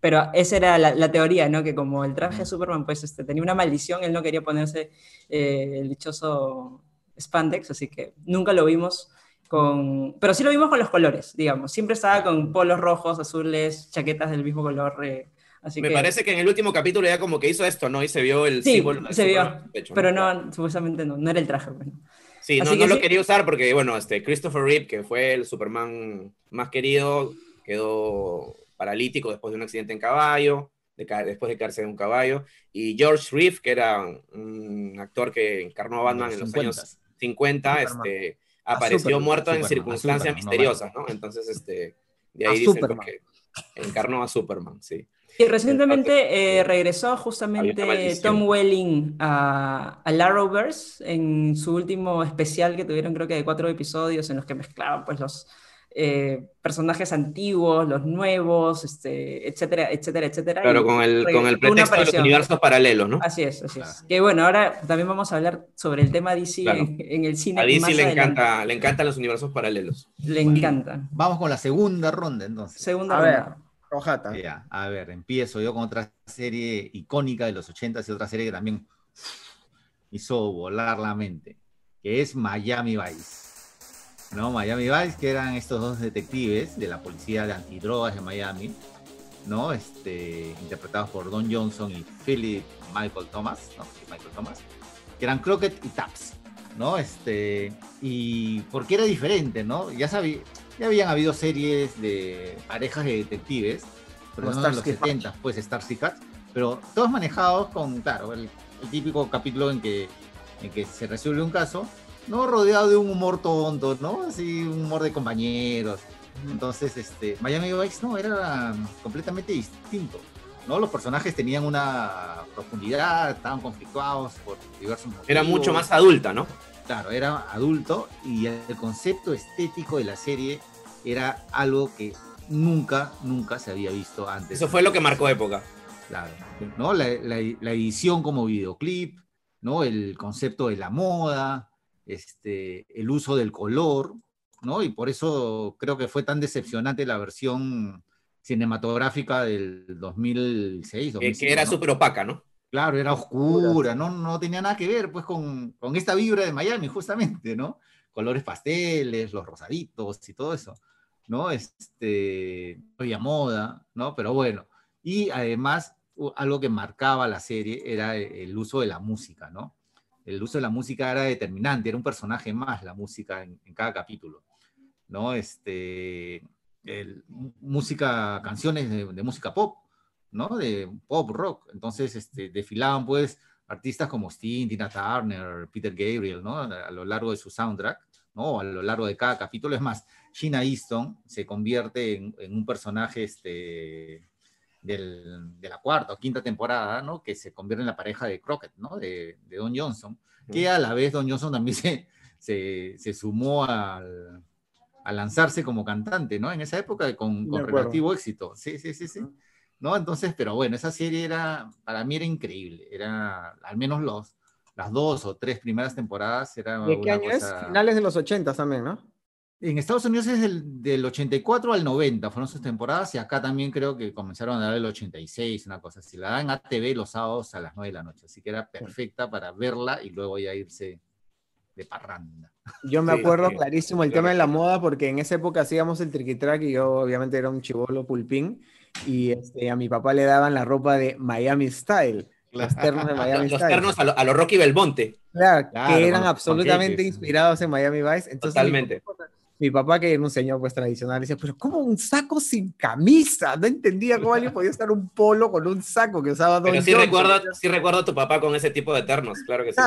Pero esa era la, teoría, ¿no? Que como el traje de Superman, pues este, tenía una maldición, él no quería ponerse eh, el dichoso spandex, así que nunca lo vimos con... Pero sí lo vimos con los colores, digamos. Siempre estaba con polos rojos, azules, chaquetas del mismo color. Eh, así Me parece que en el último capítulo ya como que hizo esto, ¿no? Y se vio el sí, símbolo. se vio, pero ¿no? supuestamente no, no era el traje. Bueno. Sí, no, no lo quería usar porque, bueno, este, Christopher Reeve, que fue el Superman más querido, quedó paralítico después de un accidente en caballo, después de caerse de un caballo, y George Reeve, que era un actor que encarnó a Batman en los años 50, este, apareció muerto en circunstancias misteriosas, ¿no? Entonces, este, de ahí dicen que encarnó a Superman, sí. Y recientemente eh, regresó justamente Tom Welling a, a Arrowverse en su último especial que tuvieron creo que de cuatro episodios en los que mezclaban pues los, eh, personajes antiguos, los nuevos, este, etcétera, etcétera, etcétera. Claro, con el, con el pretexto de los universos paralelos, ¿no? Así es, así es. Que bueno, ahora también vamos a hablar sobre el tema DC en, el cine. A DC le, encanta, le encantan los universos paralelos. Le encantan. Vamos con la segunda ronda entonces. Segunda a ronda. Ver, a ver, empiezo yo con otra serie icónica de los 80 y otra serie que también hizo volar la mente, que es Miami Vice. ¿No? Miami Vice, que eran estos dos detectives de la policía de antidrogas de Miami, ¿no? Este, interpretados por Don Johnson y Philip Michael Thomas, ¿no? Michael Thomas, que eran Crockett y Taps, ¿no? Este, y porque era diferente, ¿no? Ya sabía, ya habían habido series de parejas de detectives, pero no en los 70, pues Starsky Cats, pero todos manejados con, claro, el, típico capítulo en que, en que se resuelve un caso, no rodeado de un humor tonto, ¿no? Así, un humor de compañeros. Entonces, este, Miami Vice no, era completamente distinto. ¿no? Los personajes tenían una profundidad, estaban conflictuados por diversos motivos. Era mucho más adulta, ¿no? Claro, era adulto y el concepto estético de la serie era algo que nunca, nunca se había visto antes. Eso fue lo que marcó época. Claro, ¿no? La, edición como videoclip, ¿no? El concepto de la moda, este, el uso del color, ¿no? Y por eso creo que fue tan decepcionante la versión cinematográfica del 2006. 2005, que era súper opaca, ¿no? Claro, era oscura, no, no tenía nada que ver pues con, con, esta vibra de Miami, justamente, ¿no? Colores pasteles, los rosaditos y todo eso, ¿no? Este, había moda, ¿no? Pero bueno, y además algo que marcaba la serie era el uso de la música, ¿no? El uso de la música era determinante, era un personaje más la música en, en cada capítulo, ¿no? Este, el, música, canciones de, música pop, ¿no? De pop rock. Entonces, este, desfilaban pues artistas como Sting, Tina Turner, Peter Gabriel, ¿no? A lo largo de su soundtrack, ¿no? A lo largo de cada capítulo. Es más, Gina Easton se convierte en, un personaje este, del, de la cuarta o quinta temporada, ¿no? Que se convierte en la pareja de Crockett, ¿no? De, de Don Johnson, que a la vez Don Johnson también se, se, se sumó al, a lanzarse como cantante, ¿no? En esa época con, con relativo éxito. Sí, sí, sí, sí. ¿no? Entonces, pero bueno, esa serie era, para mí era increíble, era, al menos los, las dos o tres primeras temporadas era ¿De qué año es? Finales de los 80 también, ¿no? En Estados Unidos es del, del, 84 al 90, fueron sus temporadas, y acá también creo que comenzaron a dar el 86, una cosa así. La dan en ATV los sábados a las 9 de la noche, así que era perfecta para verla y luego ya irse de parranda. Yo me acuerdo clarísimo el tema de la moda, porque en esa época hacíamos el triquitrack y yo obviamente era un chivolo pulpín, y este, a mi papá le daban la ropa de Miami Style. Los ternos de Miami Style. Los ternos a lo, Rocky Belmonte. Claro, que eran absolutamente inspirados en Miami Vice. Entonces, Totalmente mi papá, que era un señor pues tradicional, decía, pero ¿cómo un saco sin camisa? No entendía cómo alguien podía estar un polo con un saco que usaba Don Pero sí recuerdo, sí recuerdo a tu papá con ese tipo de ternos, claro que sí.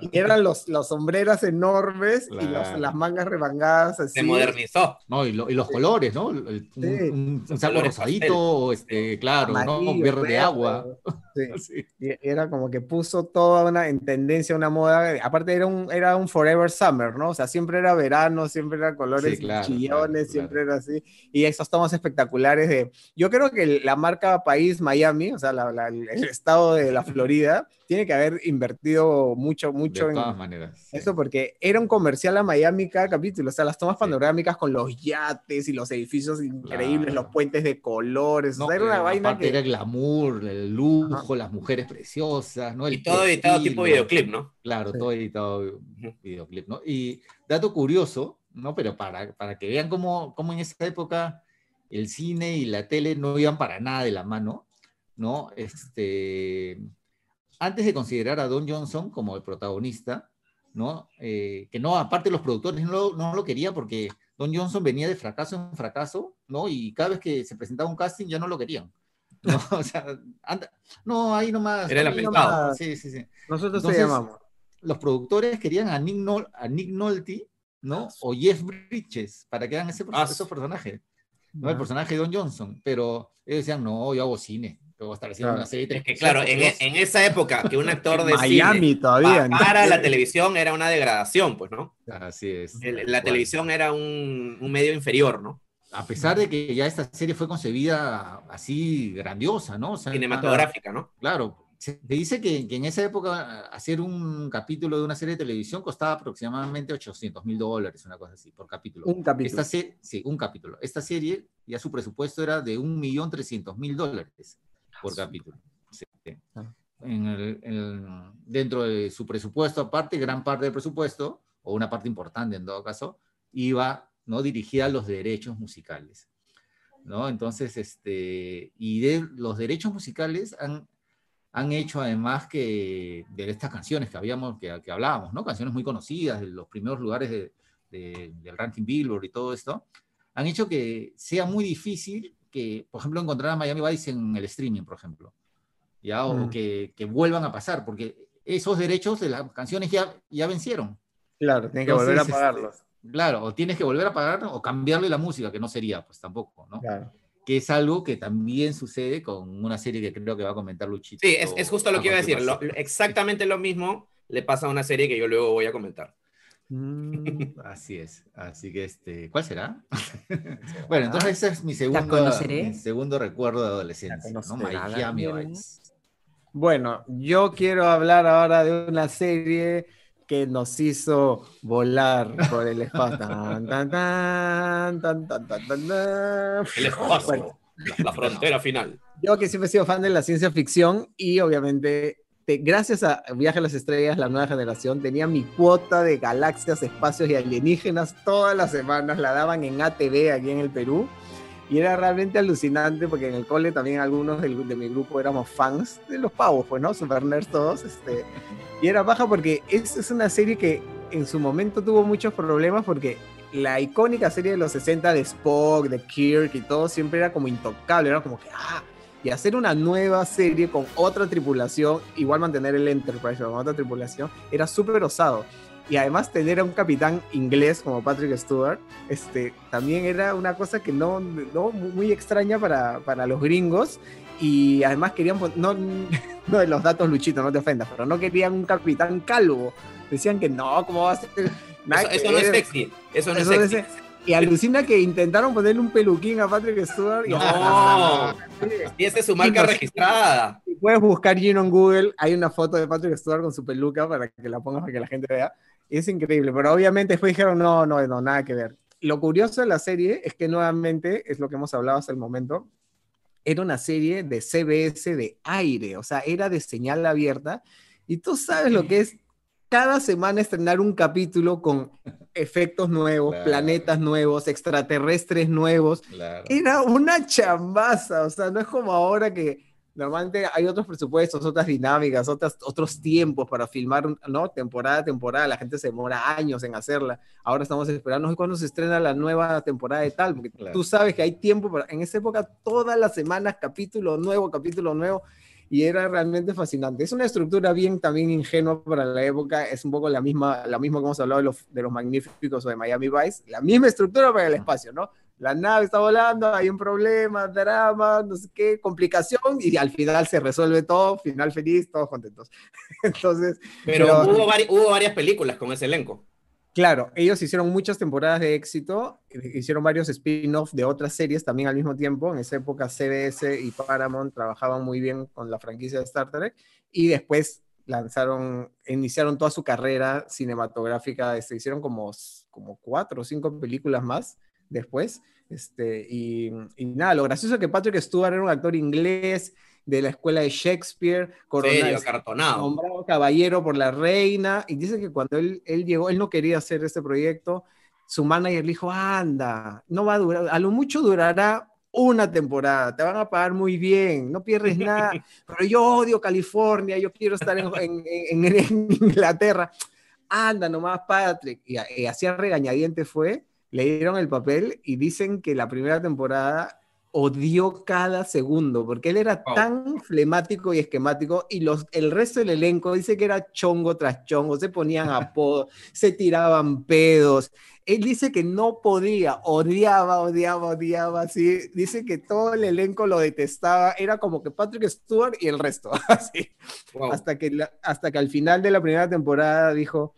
Y eran los, los sombreras enormes y las mangas remangadas así. Se modernizó. No, y, los colores, ¿no? Un, saco rosadito, este, claro, ¿no? Verde de agua. Sí. Era como que puso toda una en tendencia, una moda. Aparte era un, era un forever summer, ¿no? O sea, siempre era verano, siempre era colores chillones, siempre era así. Y esos tomos espectaculares de... Yo creo que la marca país Miami, o sea, el estado de la Florida, tiene que haber invertido mucho, mucho de todas maneras, eso, porque era un comercial a Miami cada capítulo, o sea, las tomas panorámicas con los yates y los edificios increíbles, los puentes de colores, o sea, era una vaina que... Era glamour, el lujo, las mujeres preciosas, ¿no? y todo editado tipo videoclip, ¿no? Claro, todo editado videoclip, ¿no? Y dato curioso, ¿no? Pero para, para que vean cómo, cómo en esa época el cine y la tele no iban para nada de la mano, ¿no? Este antes de considerar a Don Johnson como el protagonista, ¿no? Eh, que no, aparte los productores no, no, lo querían porque Don Johnson venía de fracaso en fracaso, ¿no? Y cada vez que se presentaba un casting ya no lo querían. No, o sea, no, ahí nomás. Era el nomás, Sí, sí, sí. Nosotros Entonces, llamamos. Los productores querían a Nick, a Nick Nolte, ¿no? O Jeff Bridges para que hagan ese, ah, esos personajes. ¿no? El personaje de Don Johnson. Pero ellos decían, no, yo hago cine estar haciendo una serie. Es que claro, en, e, en, esa época que un actor de Miami cine todavía para la televisión era una degradación, pues, ¿no? Así es. la televisión era un, un, medio inferior, ¿no? A pesar de que ya esta serie fue concebida así grandiosa, ¿no? Cinematográfica, ¿no? Claro. Se dice que, que, en esa época hacer un capítulo de una serie de televisión costaba aproximadamente 800 mil dólares, una cosa así, por capítulo. Un capítulo. Esta sí, un capítulo. Esta serie, ya su presupuesto era de 1.300.000 dólares por capítulo. Ah. dentro de su presupuesto, aparte, gran parte del presupuesto, o una parte importante en todo caso, iba ¿no? dirigida a los derechos musicales. ¿no? Entonces, este, y de los derechos musicales han, han hecho además que de estas canciones que habíamos, que, que hablábamos, ¿no? Canciones muy conocidas, de los primeros lugares de, de, del ranking Billboard y todo esto, han hecho que sea muy difícil que, por ejemplo, encontrar a Miami Vice en el streaming, por ejemplo, ¿ya? O Mm. que, que vuelvan a pasar, porque esos derechos de las canciones ya, ya vencieron. Claro, tienen que volver a Entonces, pagarlos. este, claro, o tienes que volver a pagar o cambiarle la música, que no sería, pues tampoco, ¿no? Claro. Que es algo que también sucede con una serie que creo que va a comentar Luchito. Sí, es, es justo lo que iba a decir. Lo- exactamente lo mismo le pasa a una serie que yo luego voy a comentar. Mm, Así es. Así que, este, ¿cuál será? bueno, entonces ese es mi segundo, mi segundo recuerdo de adolescencia, ¿no? Miami. Vice. Bueno, yo quiero hablar ahora de una serie que nos hizo volar por el espacio. Tan, tan, tan. El espacio, Bueno, la, la frontera final. yo que siempre he sido fan de la ciencia ficción y obviamente te- gracias a Viaje a las Estrellas, la nueva generación, tenía mi cuota de galaxias, espacios y alienígenas todas las semanas, la daban en ATV aquí en el Perú. Y era realmente alucinante porque en el cole también algunos de, mi grupo éramos fans de los pavos, pues, ¿no? Super nerds todos. Este, y era baja porque es, es una serie que en su momento tuvo muchos problemas porque la icónica serie de los 60 de Spock, de Kirk y todo siempre era como intocable, era como que, ah, y hacer una nueva serie con otra tripulación, igual mantener el Enterprise con otra tripulación, era súper osado. Y además tener a un capitán inglés como Patrick Stewart, este, también era una cosa que no, no muy extraña para, para los gringos. Y además querían, no, no de los datos Luchito, no te ofendas, pero no querían un capitán calvo. Decían que no, ¿cómo va a ser? Eso, eso no es sexy. Eso no Eso es sexy. Y alucina que intentaron ponerle un peluquín a Patrick Stewart. Y No. Y esa es su marca registrada. Si puedes buscar Gino en Google, hay una foto de Patrick Stewart con su peluca para que la pongas para que la gente vea. Es increíble, pero obviamente después dijeron, no, no, no, nada que ver. Lo curioso de la serie es que nuevamente, es lo que hemos hablado hasta el momento, era una serie de CBS de aire, o sea, era de señal abierta. Y tú sabes lo que es cada semana estrenar un capítulo con efectos nuevos, Claro. planetas nuevos, extraterrestres nuevos. Claro. Era una chambaza, o sea, no es como ahora que normalmente hay otros presupuestos, otras dinámicas, otras, otros tiempos para filmar, ¿no? Temporada a temporada, la gente se demora años en hacerla. Ahora estamos esperando cuándo se estrena la nueva temporada de tal, porque Claro. tú sabes que hay tiempo, para, en esa época todas las semanas capítulo nuevo, capítulo nuevo, y era realmente fascinante. Es una estructura bien también ingenua para la época, es un poco la misma, la misma que hemos hablado de los, de los magníficos o de Miami Vice, la misma estructura para el espacio, ¿no? La nave está volando, hay un problema, drama, no sé qué, complicación, y al final se resuelve todo, final feliz, todos contentos. Entonces, Pero Pero- hubo, vari- hubo varias películas con ese elenco. Claro, ellos hicieron muchas temporadas de éxito, hicieron varios spin-off de otras series también al mismo tiempo. En esa época CBS y Paramount trabajaban muy bien con la franquicia de Star Trek y después lanzaron, iniciaron toda su carrera cinematográfica, este, hicieron como, como cuatro o cinco películas más después. Este, y, y nada, lo gracioso es que Patrick Stewart era un actor inglés de la escuela de Shakespeare, coronado- cartonado. nombrado caballero por la reina, y dice que cuando él, él llegó, él no quería hacer este proyecto, su manager le dijo, anda, no va a durar, a lo mucho durará una temporada, te van a pagar muy bien, no pierdes nada, pero yo odio California, yo quiero estar en, en- en- en Inglaterra, anda nomás Patrick, y, y así a regañadiente fue, le dieron el papel y dicen que la primera temporada odió cada segundo, porque él era Wow. tan flemático y esquemático, y los, el resto del elenco dice que era chongo tras chongo, se ponían apodos, se tiraban pedos. Él dice que no podía, odiaba, odiaba, odiaba, así. Dice que todo el elenco lo detestaba, era como que Patrick Stewart y el resto, así. Wow. Hasta que, la- hasta que al final de la primera temporada dijo,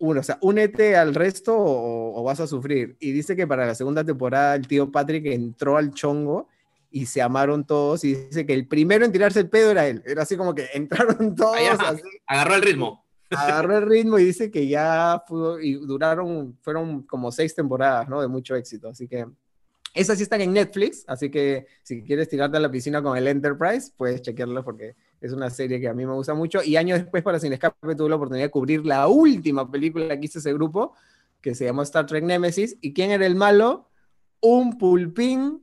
uno, o sea, únete al resto o, o vas a sufrir. Y dice que para la segunda temporada el tío Patrick entró al chongo y se amaron todos y dice que el primero en tirarse el pedo era él. Era así como que entraron todos, así, Agarró el ritmo. agarró el ritmo y dice que ya fue, y duraron, fueron como seis temporadas, ¿no? De mucho éxito. Así que esas sí están en Netflix, así que si quieres tirarte a la piscina con el Enterprise, puedes chequearlo porque es una serie que a mí me gusta mucho. Y años después, para Sin Escape, tuve la oportunidad de cubrir la última película que hizo ese grupo, que se llamó Star Trek Nemesis. ¿Y quién era el malo? Un pulpín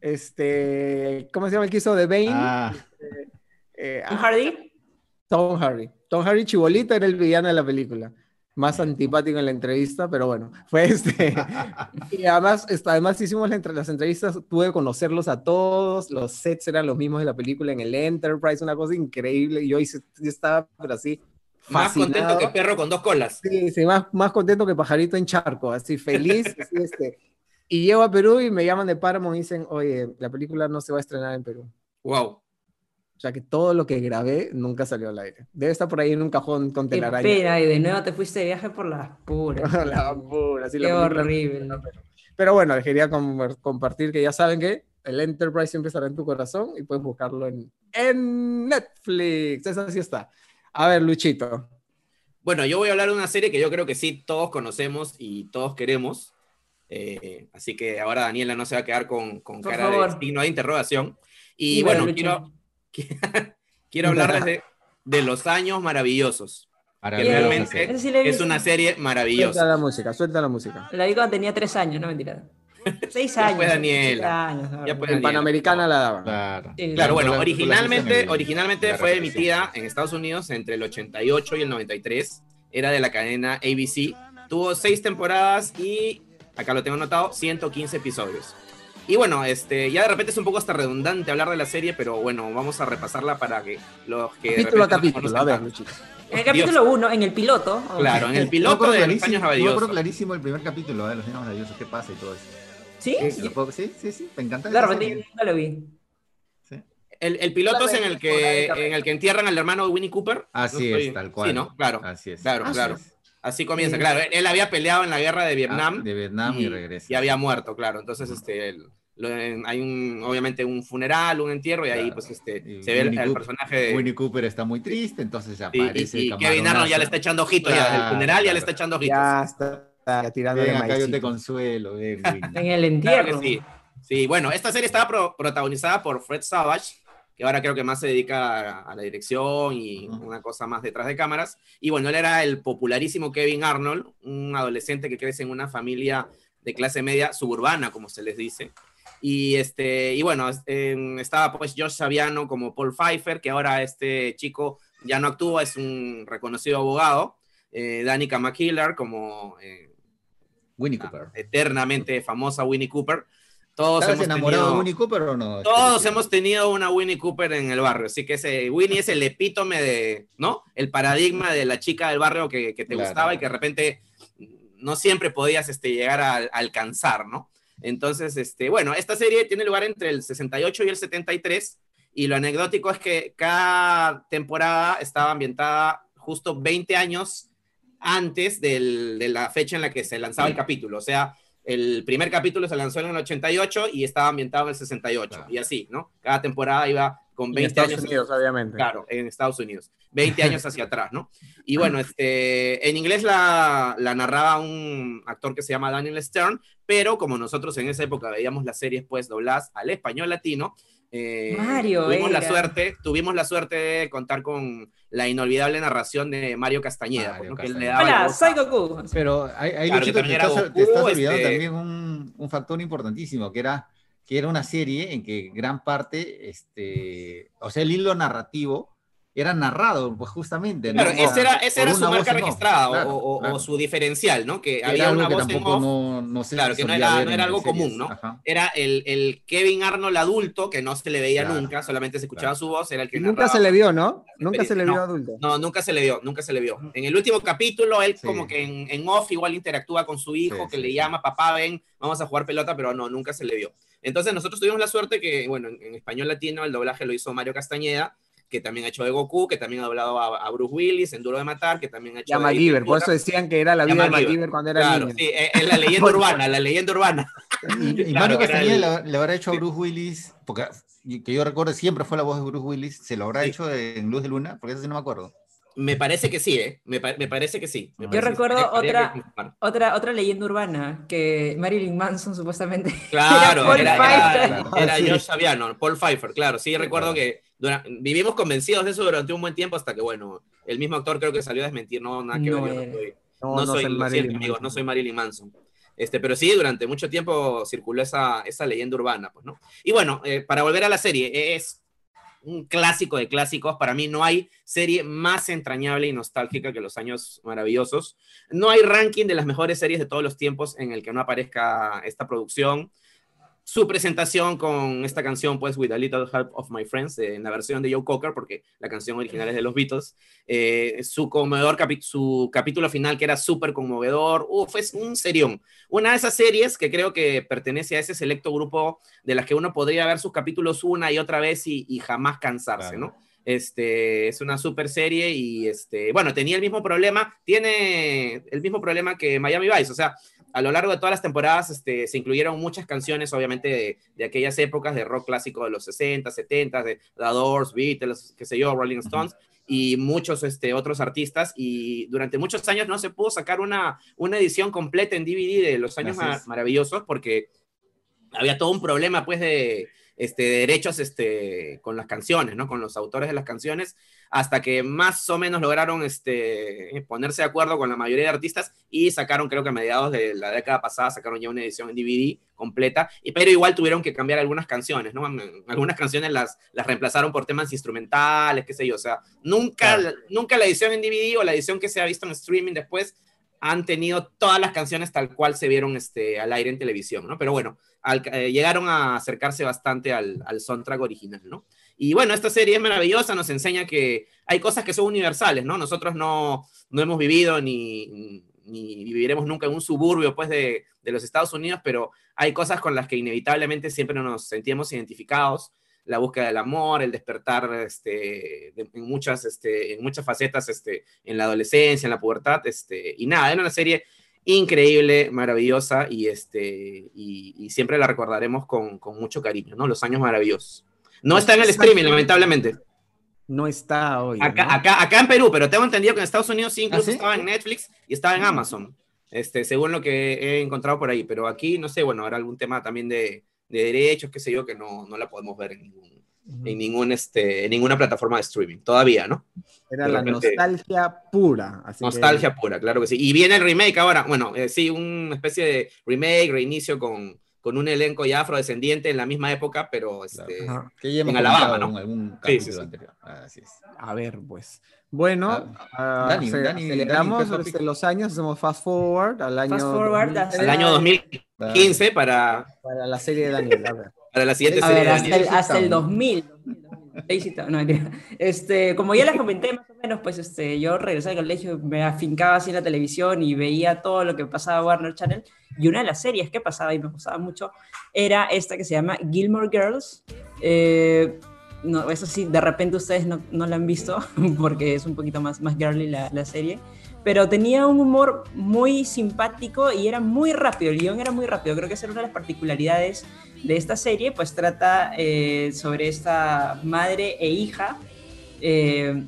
Este, ¿cómo se llama el que hizo de Bane? Ah, Eh, Tom ah, Hardy. Tom Hardy. Tom Hardy Chibolita era el villano de la película. Más antipático en la entrevista, pero bueno, fue este. y además, además hicimos las entrevistas, pude conocerlos a todos, los sets eran los mismos de la película en el Enterprise, una cosa increíble. y Yo, hice- yo estaba, pero así, Más contento fascinado. que perro con dos colas. Sí, sí, más, más contento que pajarito en charco, así feliz. así, este. Y llego a Perú y me llaman de Paramount y dicen, oye, la película no se va a estrenar en Perú. Wow. O sea que todo lo que grabé nunca salió al aire. Debe estar por ahí en un cajón con telaraña. pena, y de nuevo te fuiste de viaje por las puras. La pura, sí, Qué la película- horrible. Pero bueno, les quería com- compartir que ya saben que el Enterprise siempre estará en tu corazón y puedes buscarlo en, en Netflix. Esa sí está. A ver, Luchito. Bueno, yo voy a hablar de una serie que yo creo que sí todos conocemos y todos queremos. Eh, así que ahora Daniela no se va a quedar con, con cara de favor. signo de interrogación. Y Dímelo, bueno, Lucho. quiero, quiero hablarles de, de Los Años Maravillosos. maravilloso. realmente- sí Es una serie Suelta maravillosa. la música, suelta la música. La vi cuando tenía tres años, no mentira. Seis Ya años. fue Daniela. años, Ya En Daniela. Panamericana la daban. Claro. Sí, Claro, bueno, la- tú la originalmente, originalmente fue emitida en Estados Unidos entre el 88 y el 93. Era de la cadena ABC. Tuvo seis temporadas y, acá lo tengo anotado, 115 episodios. Y bueno, este, ya de repente es un poco hasta redundante hablar de la serie, pero bueno, vamos a repasarla para que los que... Capítulo a no capítulo, a ver. En el capítulo 1, en el piloto. oh, Claro, en el piloto de Los clarísimo- Años yo Maravillosos. clarísimo el primer capítulo, ¿eh? Los Años Maravillosos, qué pasa y todo eso. ¿Sí? Sí, sí, sí, sí, me encanta. De esa repente yo serie. nunca lo vi. Sí. El, el piloto es en el, que, en el que entierran al hermano de Winnie Cooper. Así No es, tal cual. Sí, ¿no? Claro, Así es. claro, claro. Así es. Así comienza, Sí. claro. Él, él había peleado en la guerra de Vietnam. Ah, de Vietnam y, regresa. y había muerto, claro. Entonces, este, en- hay un, obviamente un funeral, un entierro, y ahí, Claro. pues, este, Y se ve el, el personaje de... Winnie Cooper está muy triste, entonces y- aparece y, y el Kevin Arnold ya le está echando ojitos, ya, del Claro, funeral ya claro. le está echando ojitos. Ya está, está tirándole Ven acá, yo te consuelo, ven. En el Claro entierro. que sí. Sí, bueno, esta serie estaba pro- protagonizada por Fred Savage, que ahora creo que más se dedica a, a la dirección y una cosa más detrás de cámaras. Y bueno, él era el popularísimo Kevin Arnold, un adolescente que crece en una familia de clase media suburbana, como se les dice. Y, este, y bueno, em, estaba pues Josh Saviano como Paul Pfeiffer, que ahora este chico ya no actúa, es un reconocido abogado. Eh, Danica McKillar como eh, Winnie Cooper. eternamente famosa Winnie Cooper. Todos ¿Estás hemos enamorado tenido, de Winnie Cooper o no? todos Este, hemos tenido una Winnie Cooper en el barrio, así que ese Winnie es el epítome de, ¿no? El paradigma de la chica del barrio que, que te Claro. gustaba y que de repente no siempre podías este, llegar a, a alcanzar, ¿no? Entonces, este, bueno, esta serie tiene lugar entre el 68 y el 73 y lo anecdótico es que cada temporada estaba ambientada justo 20 años antes del- de la fecha en la que se lanzaba el capítulo, o sea, el primer capítulo se lanzó en el 88 y estaba ambientado en el 68. Claro. Y así, ¿no? Cada temporada iba con En 20 Estados años. Unidos, obviamente. Claro, en Estados Unidos. 20 años hacia atrás, ¿no? Y bueno, este, en inglés la, la narraba un actor que se llama Daniel Stern, pero como nosotros en esa época veíamos las series pues dobladas al español latino, eh, Mario tuvimos la suerte, tuvimos la suerte de contar con la inolvidable narración de Mario Castañeda, Mario pues, ¿no? que él le Castañeda. daba la Hola, soy Goku. Pero ahí, ahí Claro, que Luchito, te, también era estás, Goku, te estás olvidando este- también un, un factor importantísimo, que era, que era una serie en que gran parte, este, o sea, el hilo narrativo era narrado, pues justamente. ¿no? Claro, ese era, ese Por era su marca registrada o- Claro, o, o claro. su diferencial, ¿no? Que Era había algo una que voz en off. no, no se Claro, que no era- no era algo series. común, ¿no? Ajá. Era el, el Kevin Arnold adulto, que no se le veía Claro. nunca, solamente se escuchaba Claro. su voz, era el que Y nunca narraba. se le vio, ¿no? Nunca se le No. vio adulto. No, nunca se le vio, nunca se le vio. En el último capítulo, él Sí. como que en, en off igual interactúa con su hijo, Sí, que sí, le llama, papá, ven, vamos a jugar pelota, pero no, nunca se le vio. Entonces nosotros tuvimos la suerte que, bueno, en, en español latino el doblaje lo hizo Mario Castañeda, que también ha hecho de Goku, que también ha doblado a, a Bruce Willis en Duro de Matar, que también ha hecho Y a de MacGyver, por eso decían que era la vida de MacGyver. Cuando era Claro, niño. sí, es, es la leyenda urbana, la leyenda urbana. Y, y Claro, Mario Castañeda el- le, habrá hecho a. Bruce Willis, porque que yo recuerdo siempre fue la voz de Bruce Willis, se lo habrá Sí. hecho en Luz de Luna, porque eso sí no me acuerdo. Me parece que sí, ¿eh? Me, pa- me parece que sí. Me Yo parece recuerdo otra-. Otra, otra leyenda urbana, que Marilyn Manson supuestamente Claro, Paul era, Pfeiffer. era, Sí. Josh Saviano, Paul Pfeiffer, claro. Sí, recuerdo que dura- vivimos convencidos de eso durante un buen tiempo hasta que, bueno, el mismo actor creo que salió a desmentir, no, nada que No ver. No, soy, No, soy, amigos, Manson. no soy Marilyn Manson. Este, pero sí, durante mucho tiempo circuló esa, esa leyenda urbana, pues, ¿no? Y bueno, eh, para volver a la serie, es un clásico de clásicos. Para mí no hay serie más entrañable y nostálgica que Los Años Maravillosos. No hay ranking de las mejores series de todos los tiempos en el que no aparezca esta producción su presentación con esta canción, pues, With a Little Help of My Friends, en la versión de Joe Cocker, porque la canción original es de los Beatles, eh, su conmovedor su capítulo final, que era súper conmovedor, uf, es un serión. Una de esas series que creo que pertenece a ese selecto grupo de las que uno podría ver sus capítulos una y otra vez y, jamás cansarse, ¿no? Este, es una super serie y, este, bueno, tenía el mismo problema, tiene el mismo problema que Miami Vice, o sea, a lo largo de todas las temporadas este, se incluyeron muchas canciones, obviamente, de, aquellas épocas de rock clásico de los 60, 70, de The Doors, Beatles, qué sé yo, Rolling Stones, y muchos este, otros artistas. Y durante muchos años no se pudo sacar una, una edición completa en DVD de los años maravillosos porque había todo un problema, pues, de, este, derechos este, con las canciones, ¿no? Con los autores de las canciones, hasta que más o menos lograron este, ponerse de acuerdo con la mayoría de artistas y sacaron, creo que a mediados de la década pasada, sacaron ya una edición en DVD completa, y, pero igual tuvieron que cambiar algunas canciones, ¿no? Algunas canciones las, las reemplazaron por temas instrumentales, qué sé yo, o sea, nunca, nunca la edición en DVD o la edición que se ha visto en streaming después han tenido todas las canciones tal cual se vieron este, al aire en televisión, ¿no? Pero bueno, eh, llegaron a acercarse bastante al, al, soundtrack original, ¿no? Y bueno, esta serie es maravillosa, nos enseña que hay cosas que son universales, ¿no? Nosotros no, no hemos vivido ni, ni viviremos nunca en un suburbio, pues, de, de los Estados Unidos, pero hay cosas con las que inevitablemente siempre nos sentimos identificados la búsqueda del amor, el despertar este, en, muchas, este, en muchas facetas este, en la adolescencia, en la pubertad, este, y nada, era una serie increíble, maravillosa y, este, y, siempre la recordaremos con, con, mucho cariño, ¿no? Los años maravillosos. No está en el streaming, lamentablemente. No está hoy. Acá, acá, acá, en Perú, pero tengo entendido que en Estados Unidos sí, incluso ¿Ah, estaba en Netflix y estaba en Amazon, este, según lo que he encontrado por ahí. Pero aquí, no sé, bueno, habrá algún tema también de, de derechos, qué sé yo, que no, no la podemos ver en, ningún, en, ningún, este, en ninguna plataforma de streaming, todavía, ¿no? Era la nostalgia pura. nostalgia pura, claro que sí. Y viene el remake ahora, bueno, eh, sí, una especie de remake, reinicio con, con un elenco ya afrodescendiente en la misma época, pero este, en Alabama, ¿no? Algún sí, sí, anterior. Así es. A ver, pues. Bueno, ah, uh, Dani, aceleramos Dani, los años, hacemos fast forward al año, fast forward, al año 2015 para, para la serie de Daniel. A ver. Para la siguiente serie ver, hasta. El, hasta el 2000. No, este, como ya les comenté más o menos, pues este, yo regresé al colegio, me afincaba así en la televisión y veía todo lo que pasaba en Warner Channel. Y una de las series que pasaba y me gustaba mucho era esta que se llama Gilmore Girls. Eh, no, eso sí, de repente ustedes no, no, la han visto porque es un poquito más, más girly la, la, serie, pero tenía un humor muy simpático y era muy rápido, el guion era muy rápido, creo que esa era una de las particularidades de esta serie, pues trata eh, sobre esta madre e hija, eh,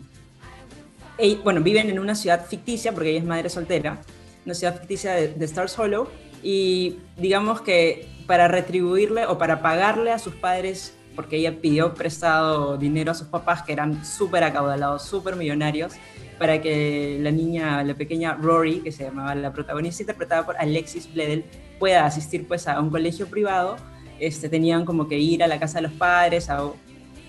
e, bueno, viven en una ciudad ficticia porque ella es madre soltera, una ciudad ficticia de, de Stars Hollow, y digamos que para retribuirle o para pagarle a sus padres porque ella pidió prestado dinero a sus papás, que eran súper acaudalados, súper millonarios, para que la niña, la pequeña Rory, que se llamaba la protagonista, interpretada por Alexis Bledel, pueda asistir pues a un colegio privado. Este, tenían como que ir a la casa de los padres, a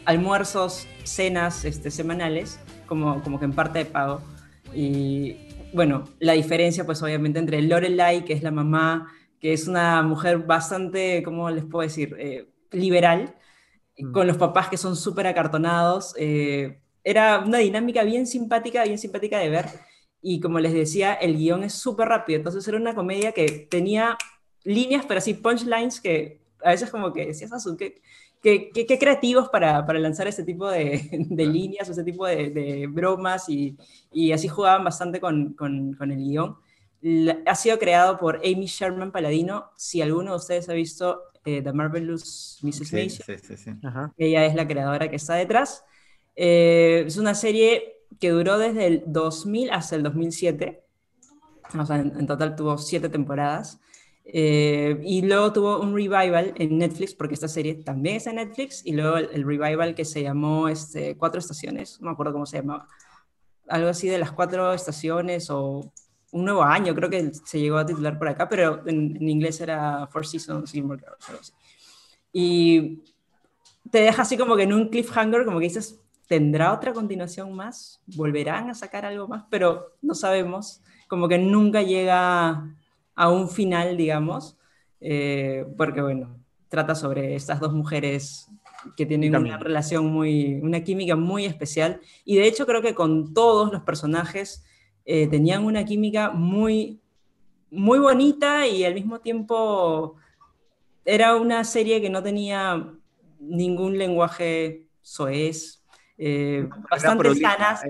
almuerzos, cenas este, semanales, como, como que en parte de pago. Y bueno, la diferencia pues obviamente entre Lorelai, que es la mamá, que es una mujer bastante, ¿cómo les puedo decir?, eh, liberal, Mm. con los papás que son súper acartonados. Eh, era una dinámica bien simpática, bien simpática de ver. Y como les decía, el guion es súper rápido. Entonces era una comedia que tenía líneas, pero así punchlines que a veces como que decías, ¿qué, qué, qué, creativos para, para, lanzar ese tipo de, de líneas o ese tipo de, de bromas y, y, así jugaban bastante con, con, con el guion. ha sido creado por Amy Sherman Paladino. Si alguno de ustedes ha visto eh, The Marvelous Mrs. Maisel. Ella es la creadora que está detrás. Eh, es una serie que duró desde el 2000 hasta el 2007. O sea, en, total tuvo siete temporadas. Eh, y luego tuvo un revival en Netflix, porque esta serie también está en Netflix. Y luego el, revival que se llamó este, Cuatro Estaciones, no me acuerdo cómo se llamaba. Algo así de las cuatro estaciones o un nuevo año, creo que se llegó a titular por acá, pero en, en inglés era Four Seasons Gilmore Girls, algo así. Y te deja así como que en un cliffhanger, como que dices, ¿tendrá otra continuación más? ¿Volverán a sacar algo más? Pero no sabemos, como que nunca llega a un final, digamos, eh, porque bueno, trata sobre estas dos mujeres que tienen una relación muy, una química muy especial, y de hecho creo que con todos los personajes eh, tenían una química muy, muy bonita y al mismo tiempo era una serie que no tenía ningún lenguaje soez, eh, bastante sanas,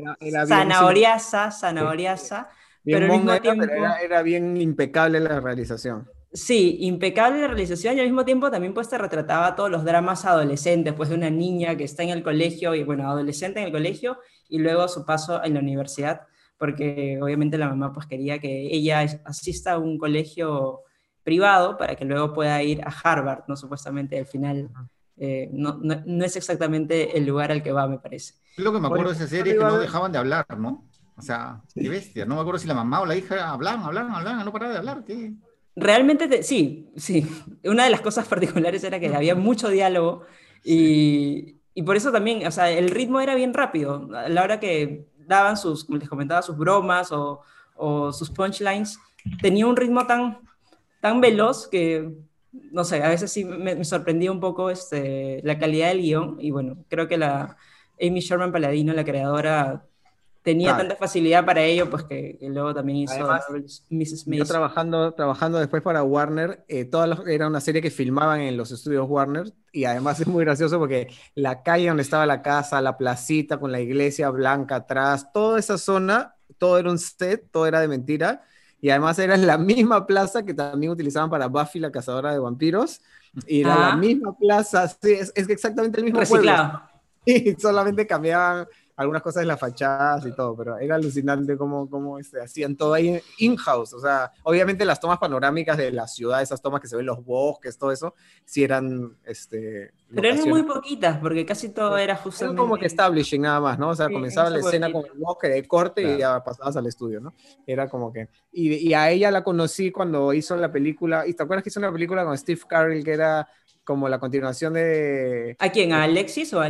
zanahoriasa, zanahoriasa, pero al mismo tiempo... era, bien impecable la realización. Sí, impecable la realización y al mismo tiempo también pues te retrataba todos los dramas adolescentes, pues de una niña que está en el colegio y bueno, adolescente en el colegio y luego su paso en la universidad, porque obviamente la mamá pues quería que ella asista a un colegio privado para que luego pueda ir a Harvard, ¿no? Supuestamente al final eh, no, no, es exactamente el lugar al que va, me parece. Lo que me acuerdo de esa serie es que no dejaban de hablar, ¿no? O sea, qué bestia. No me acuerdo si la mamá o la hija hablaban, hablaban, hablaban, no paraban de hablar. ¿qué? Realmente, sí, sí. Una de las cosas particulares era que había mucho diálogo y, y, por eso también, o sea, el ritmo era bien rápido. A la hora que daban sus, como les comentaba, sus bromas o, o sus punchlines, tenía un ritmo tan, tan veloz que no sé, a veces sí me, sorprendía un poco este, la calidad del guion y bueno, creo que la Amy Sherman Paladino, la creadora, tenía tanta facilidad para ello, pues que, luego también hizo Mrs. Mason. Yo trabajando, trabajando después para Warner, eh, era una serie que filmaban en los estudios Warner y además es muy gracioso porque la calle donde estaba la casa, la placita con la iglesia blanca atrás, toda esa zona, todo era un set, todo era de mentira y además era la misma plaza que también utilizaban para Buffy, la cazadora de vampiros. Y era la ah. misma plaza, sí, es, es exactamente el mismo Reciclado. Y solamente cambiaban algunas cosas de las fachadas y todo, pero era alucinante cómo, cómo este, hacían todo ahí in-house. O sea, obviamente las tomas panorámicas de la ciudad, esas tomas que se ven los bosques, todo eso, sí eran... Este, pero eran muy poquitas, porque casi todo era justamente... Era como que establishing nada más, ¿no? O sea, comenzaba la escena con el bosque de corte y ya pasabas al estudio, ¿no? Era como que... Y, y, a ella la conocí cuando hizo la película, ¿y te acuerdas que hizo una película con Steve Carell que era como la continuación de... ¿A quién? ¿A Alexis o a,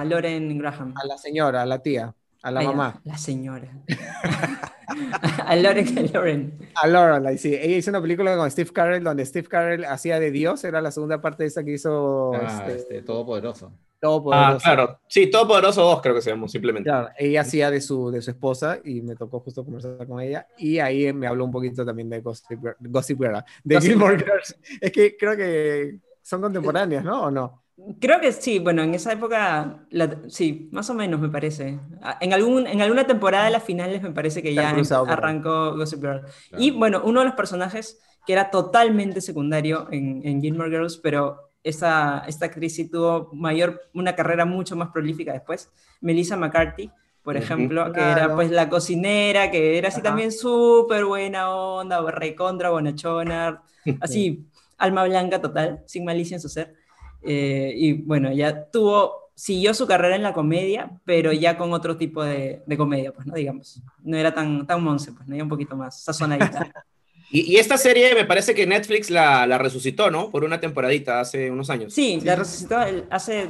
a Lauren Graham? A la señora, a la tía, a la mamá. La señora. a Lauren, a Lauren. A Lauren, sí. Ella hizo una película con Steve Carell donde Steve Carell hacía de Dios, era la segunda parte de esa que hizo... Ah, este, este, Todopoderoso. Todopoderoso. Ah, claro. Sí, Todopoderoso 2 creo que se llama, simplemente. Claro, ella hacía de su, de su esposa y me tocó justo conversar con ella. Y ahí me habló un poquito también de Gossip, Gossip Girl, de Gilmore Girls. Es que creo que son contemporáneas, ¿no? ¿O no? Creo que sí, bueno, en esa época, sí, más o menos me parece. En, algún, en alguna temporada de las finales me parece que ya arrancó Gossip Girl. Y bueno, uno de los personajes que era totalmente secundario en, en Gilmore Girls, pero esta, esta actriz sí tuvo mayor, una carrera mucho más prolífica después, Melissa McCarthy, por ejemplo, que era pues la cocinera, que era así también súper buena onda, recontra bonachona, así alma blanca total, sin malicia en su ser. Eh, y bueno, ya tuvo, siguió su carrera en la comedia, pero ya con otro tipo de, de comedia, pues, ¿no? Digamos. No era tan, tan monce, pues, ¿no? Ya un poquito más sazonadita. Y, y, esta serie me parece que Netflix la, la, resucitó, ¿no? Por una temporadita hace unos años. Sí, la resucitó hace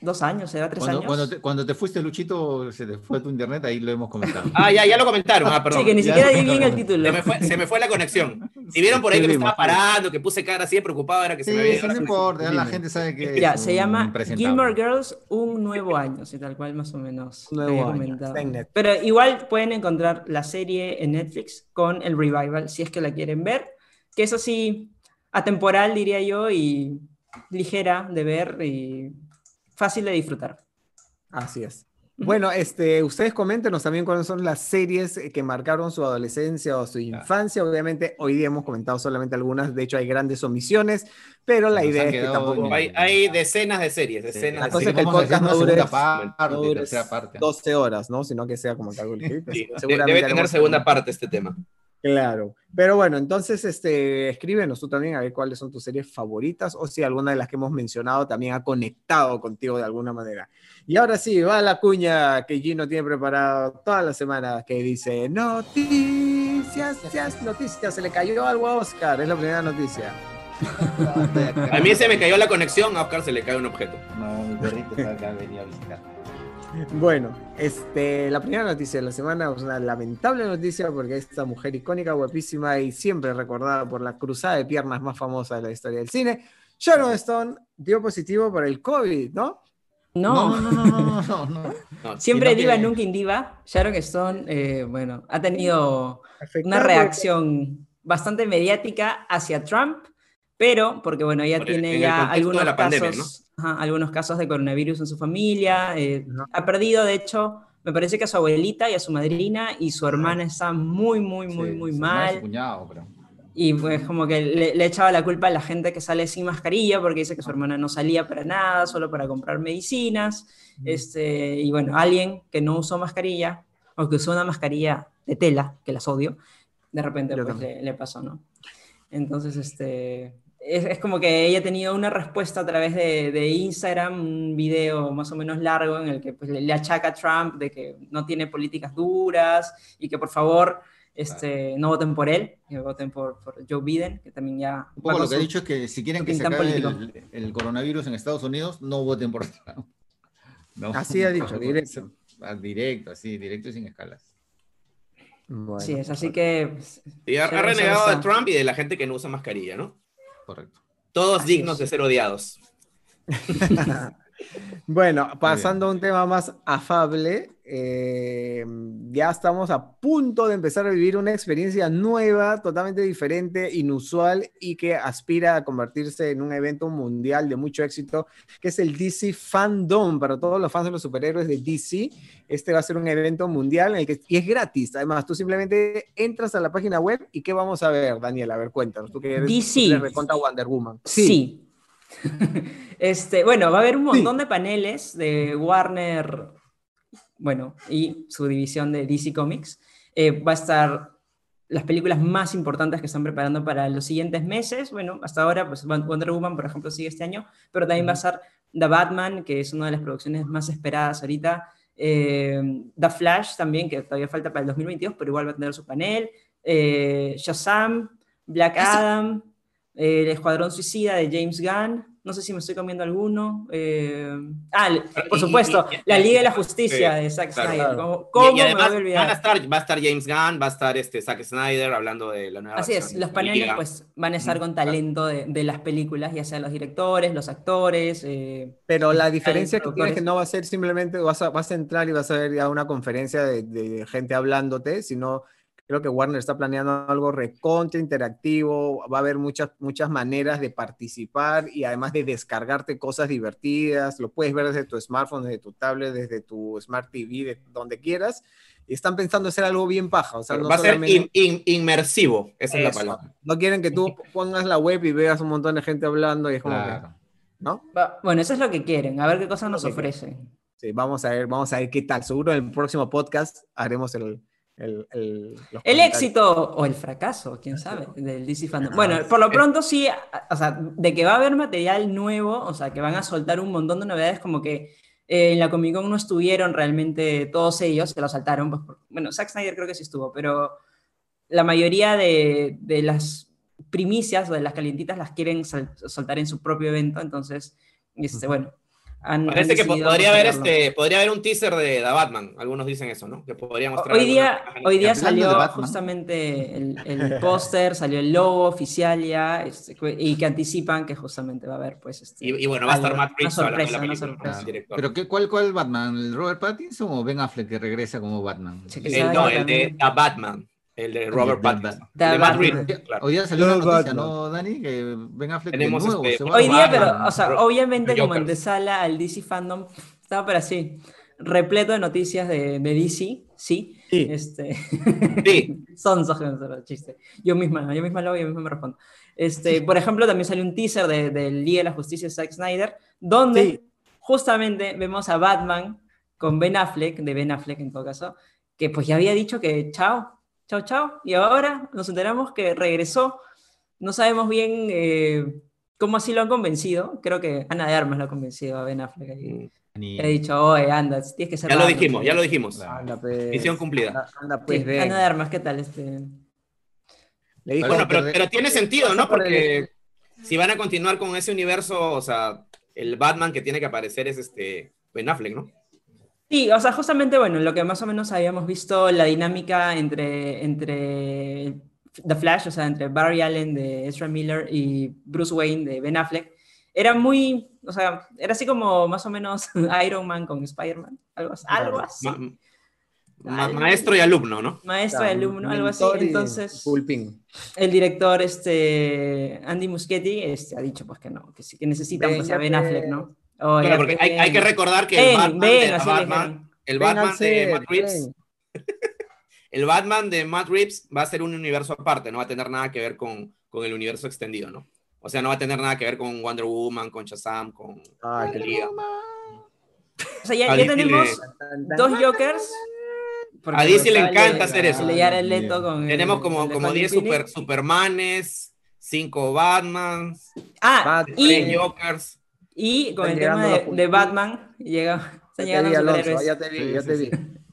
dos años, era tres cuando, años. Cuando te, cuando te, fuiste, Luchito, se te fue tu internet, ahí lo hemos comentado. Ah, ya, ya lo comentaron, ah, perdón. Sí, que ni siquiera di bien el título. Se me, fue, se me, fue, la conexión. Si vieron por ahí que me estaba parando, que puse cara así de preocupado, era que sí, se me había... Sí, no importa, la gente sabe que Ya, se llama Gilmore Girls, un nuevo año, si tal cual más o menos. Nuevo año. Pero igual pueden encontrar la serie en Netflix con el revival, si es que la quieren ver que eso sí, atemporal diría yo y ligera de ver y fácil de disfrutar. Así es. Bueno, este, ustedes coméntenos también cuáles son las series que marcaron su adolescencia o su infancia. Obviamente, hoy día hemos comentado solamente algunas, de hecho hay grandes omisiones, pero la idea es que tampoco... Hay, hay, decenas de series, decenas La de cosa series. es que el podcast no dure, parte, no dure parte. 12 horas, ¿no? Sino que sea como algo sí, Debe tener segunda parte este tema. Claro, pero bueno, entonces este, escríbenos tú también a ver cuáles son tus series favoritas o si alguna de las que hemos mencionado también ha conectado contigo de alguna manera. Y ahora sí, va la cuña que Gino tiene preparado toda la semana que dice Noti noticias, noticias, noticias. Se le cayó algo a Oscar, es la primera noticia. A mí se me cayó la conexión, a Oscar se le cae un objeto. No, mi perrito está acá, venía a visitar. Bueno, este, la primera noticia de la semana es una lamentable noticia porque esta mujer icónica, guapísima y siempre recordada por la cruzada de piernas más famosa de la historia del cine, Sharon Stone dio positivo por el COVID, ¿no? No, No, no, no, no, no, no. No, siempre diva, que- nunca indiva. Sharon Stone, eh, bueno, ha tenido Afectado una reacción bastante mediática hacia Trump, pero porque bueno, ella Por el- tiene ya algunos la pandemia, casos, ajá, algunos casos de coronavirus en su familia, eh, ha perdido, de hecho, me parece que a su abuelita y a su madrina y su hermana están muy, muy, muy, Sí, muy mal. cuñado, pero- Y pues como que le, le echaba la culpa a la gente que sale sin mascarilla porque dice que su hermana no salía para nada, solo para comprar medicinas. Este, y bueno, alguien que no usó mascarilla o que usó una mascarilla de tela, que las odio, de repente pues, le, le pasó, ¿no? Entonces, este, es, es como que ella ha tenido una respuesta a través de, de Instagram, un video más o menos largo en el que pues, le, le achaca a Trump de que no tiene políticas duras y que por favor este, no voten por él, que voten por, por Joe Biden, que también ya... Un poco lo que ha dicho es que si quieren que se acabe el, el coronavirus en Estados Unidos, no voten por Trump. No. Así ha dicho, directo. Ah, Directo, así, directo y sin escalas. Bueno, Sí, es así que... pues, Y ha, ha renegado de. Trump y de la gente que no usa mascarilla, ¿no? Correcto. Todos Así dignos es. de ser odiados. Bueno, pasando a un tema más afable, eh, ya estamos a punto de empezar a vivir una experiencia nueva, totalmente diferente, inusual y que aspira a convertirse en un evento mundial de mucho éxito, que es el DC Fandom para todos los fans de los superhéroes de DC. Este va a ser un evento mundial en el que, y es gratis. Además, tú simplemente entras a la página web y ¿qué vamos a ver, Daniel? A ver, cuéntanos. Tú que eres, DC. recontra Wonder Woman. Sí. este, bueno, va a haber un montón de paneles de Warner, bueno, y su división de DC Comics. Eh, va a estar las películas más importantes que están preparando para los siguientes meses. Bueno, hasta ahora, pues Wonder Woman, por ejemplo, sigue este año, pero también va a estar The Batman, que es una de las producciones más esperadas ahorita. Eh, The Flash también, que todavía falta para el 2022, pero igual va a tener su panel. Eh, Shazam, Black Adam, El Escuadrón Suicida de James Gunn. No sé si me estoy comiendo alguno. Eh, ah, por supuesto, y- y- La Liga de la sí, Justicia de Zack claro. Snyder. ¿Cómo, Y- cómo y, me además voy a olvidar? van a estar, va a estar James Gunn, va a estar este, Zack Snyder hablando de la nueva Así es, los paneles Liga. pues van a estar con Claro. talento de, de las películas, ya sean los directores, los actores. eh, Pero la diferencia que productores. tiene es que no va a ser simplemente, vas a, vas a entrar y vas a ver ya una conferencia de, de gente hablándote, sino creo que Warner está planeando algo recontra interactivo, va a haber muchas, muchas maneras de participar y además de descargarte cosas divertidas, lo puedes ver desde tu smartphone, desde tu tablet, desde tu Smart TV, de donde quieras. Y están pensando hacer algo bien paja, o sea, no va a ser solamente- in- in- inmersivo, esa es la Eso. palabra. no quieren que tú pongas la web y veas un montón de gente hablando y es como que, Claro. ¿no? va- bueno, eso es lo que quieren, a ver qué cosas nos que ofrecen. Sí, vamos a ver, vamos a ver qué tal. Seguro en el próximo podcast haremos el, el, el, éxito o el fracaso, quién sabe, del DC Fandom. Ah, Bueno, por lo pronto sí, o sea, de que va a haber material nuevo, o sea, que van a soltar un montón de novedades, como que eh, en la Comic Con no estuvieron realmente todos ellos, se lo saltaron, pues, por- bueno, Zack Snyder creo que sí estuvo, pero la mayoría de, de las primicias o de las calientitas las quieren soltar en su propio evento, entonces, este, bueno. Han- han Parece que po- decidido podría haber, este, podría haber un teaser de The Batman. Algunos dicen eso, ¿no? Que podría mostrar Hoy día, hoy día salió justamente el, el póster, salió el logo oficial ya, este, y que anticipan que justamente va a haber, pues, este, Y, y bueno, va a estar Matt Reeves la una película. El director. ¿Pero qué, cuál, cuál Batman? ¿El Robert Pattinson o Ben Affleck que regresa como Batman? Sí, que El- no, que el de The Batman. El de Robert de Pattinson. Batman. El de The Matt claro. Hoy día salió una No, noticia, Batman. ¿no, Dani? Que Ben Affleck Tenemos, de nuevo este, se va Hoy día, Batman, pero, o sea, obviamente como en sala al DC Fandom, estaba para así, repleto de noticias de, de DC, sí. Sí. Este, Sí. son el chiste. Yo misma, yo misma lo hago yo misma me respondo. Este, por ejemplo, también salió un teaser de, del Día de la Justicia de Zack Snyder, donde Sí. justamente vemos a Batman con Ben Affleck, de Ben Affleck en todo caso, que pues ya había dicho que chao, chao, chao, y ahora nos enteramos que regresó. No sabemos bien eh, cómo así lo han convencido. Creo que Ana de Armas lo ha convencido a Ben Affleck. ahí. Ni- Le ha dicho, oye, anda, tienes que ser Ya lo Batman". dijimos, ya lo dijimos. Anda, pues. Misión cumplida. Anda, anda, Sí, pues. Ana de Armas, ¿qué tal? Este... Le dijo, Bueno, pero, pero- pero tiene sentido, ¿no? Porque si van a continuar con ese universo, o sea, el Batman que tiene que aparecer es este Ben Affleck, ¿no? Sí, o sea, justamente, bueno, lo que más o menos habíamos visto, la dinámica entre, entre The Flash, o sea, entre Barry Allen de Ezra Miller y Bruce Wayne de Ben Affleck, era muy, o sea, era así como más o menos Iron Man con Spider-Man, algo, así- algo así. Ma- ma- maestro y alumno, ¿no? Maestro y alumno, algo así. Entonces, Pulping. el director, este, Andy Muschietti, este, ha dicho pues que no, que sí, que necesitan pues, a Ben te- Affleck, ¿no? Claro, hay, hay que recordar que el Batman, ven, de Batman, el Batman de Matt Reeves, el Batman de Matt Reeves va a ser un universo aparte, no va a tener nada que ver con, con el universo extendido, ¿no? O sea, no va a tener nada que ver con Wonder Woman, con Shazam, con Ay, con qué Liga. O sea, ya, ya tenemos le- dos Jokers. A DC le encanta hacer eso. Leto con Tenemos el- como, el como Joaquin 10 Phoenix. super, Supermanes, 5 Batmans, Ah, Batman. y, 3 Jokers. Y con Están el tema de, de. Batman, llega, están Ya te llegando vi, los superhéroes. ya te vi, Sí, ya sí, te sí. vi.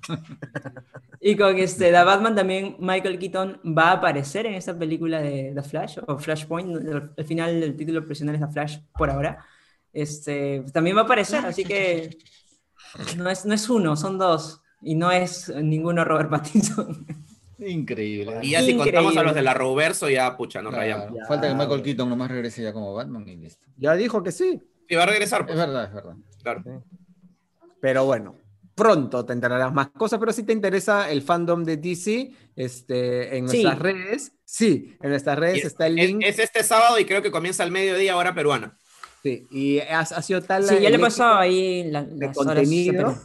Y con este, The Batman también Michael Keaton va a aparecer en esta película de The Flash, o Flashpoint, al al final el título original es The Flash por ahora. Este, también va a aparecer, así que no es, no es uno, son dos. Y no es ninguno Robert Pattinson. Increíble. Y ya si contamos a los de la Roverso, ya pucha, nos Claro, rayamos. Ya, Falta que Michael. Keaton nomás regrese ya como Batman y listo. Ya dijo que sí. Y va a regresar, Es pues, verdad, es verdad. claro. Pero bueno, pronto te enterarás más cosas, pero si te interesa el fandom de DC, este, en Sí. nuestras redes, sí, en nuestras redes Y está el Es, link. es este sábado y creo que comienza al mediodía hora peruana. sí, y ha, ha sido tal Sí, ya le pasó ahí la- de las horas contenido.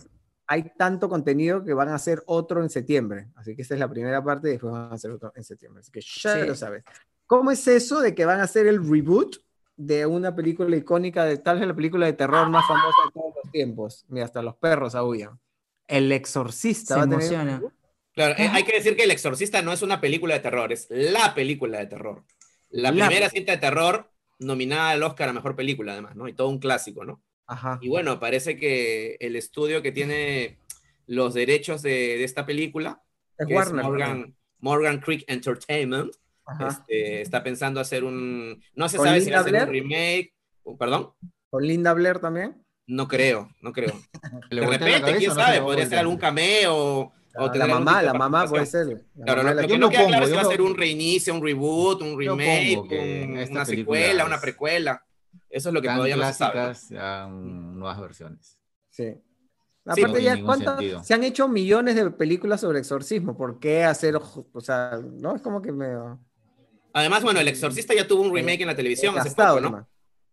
Hay tanto contenido que van a hacer otro en septiembre. Así que esta es la primera parte y después van a hacer otro en septiembre. Así que ya Sí. lo sabes. ¿Cómo es eso de que van a hacer el reboot de una película icónica, de tal vez la película de terror más famosa de todos los tiempos? Mira, hasta los perros aullan. El Exorcista Se va a tener un emociona. Claro, eh, hay que decir que El Exorcista no es una película de terror, es la película de terror. La, La primera cinta de terror nominada al Oscar a Mejor Película, además, ¿no? Y todo un clásico, ¿no? Ajá. Y bueno, parece que el estudio que tiene los derechos de, de esta película, Es que es Warner. ¿no? Morgan, Morgan Creek Entertainment. Este, está pensando hacer un... No se ¿Con sabe si va a ser un remake, perdón, Con Linda Blair también. no creo, no creo. ¿Le De la repente, cabeza quién no sabe, podría ser algún cameo o La, tener algún mamá, la mamá puede ser. La Claro, mamá de la Yo no claro pongo, si yo va a ser un reinicio, un reboot, un remake, un- una secuela, una es precuela. Eso es lo que todavía no se sabe. ¿no? clásicas, sean nuevas versiones. Sí. Sí, Aparte no ya tiene ningún ¿cuántas- se han hecho millones de películas sobre exorcismo. ¿Por qué hacer, o sea, no es como que me Además, bueno, El Exorcista ya tuvo un remake en la televisión hace poco, ¿no?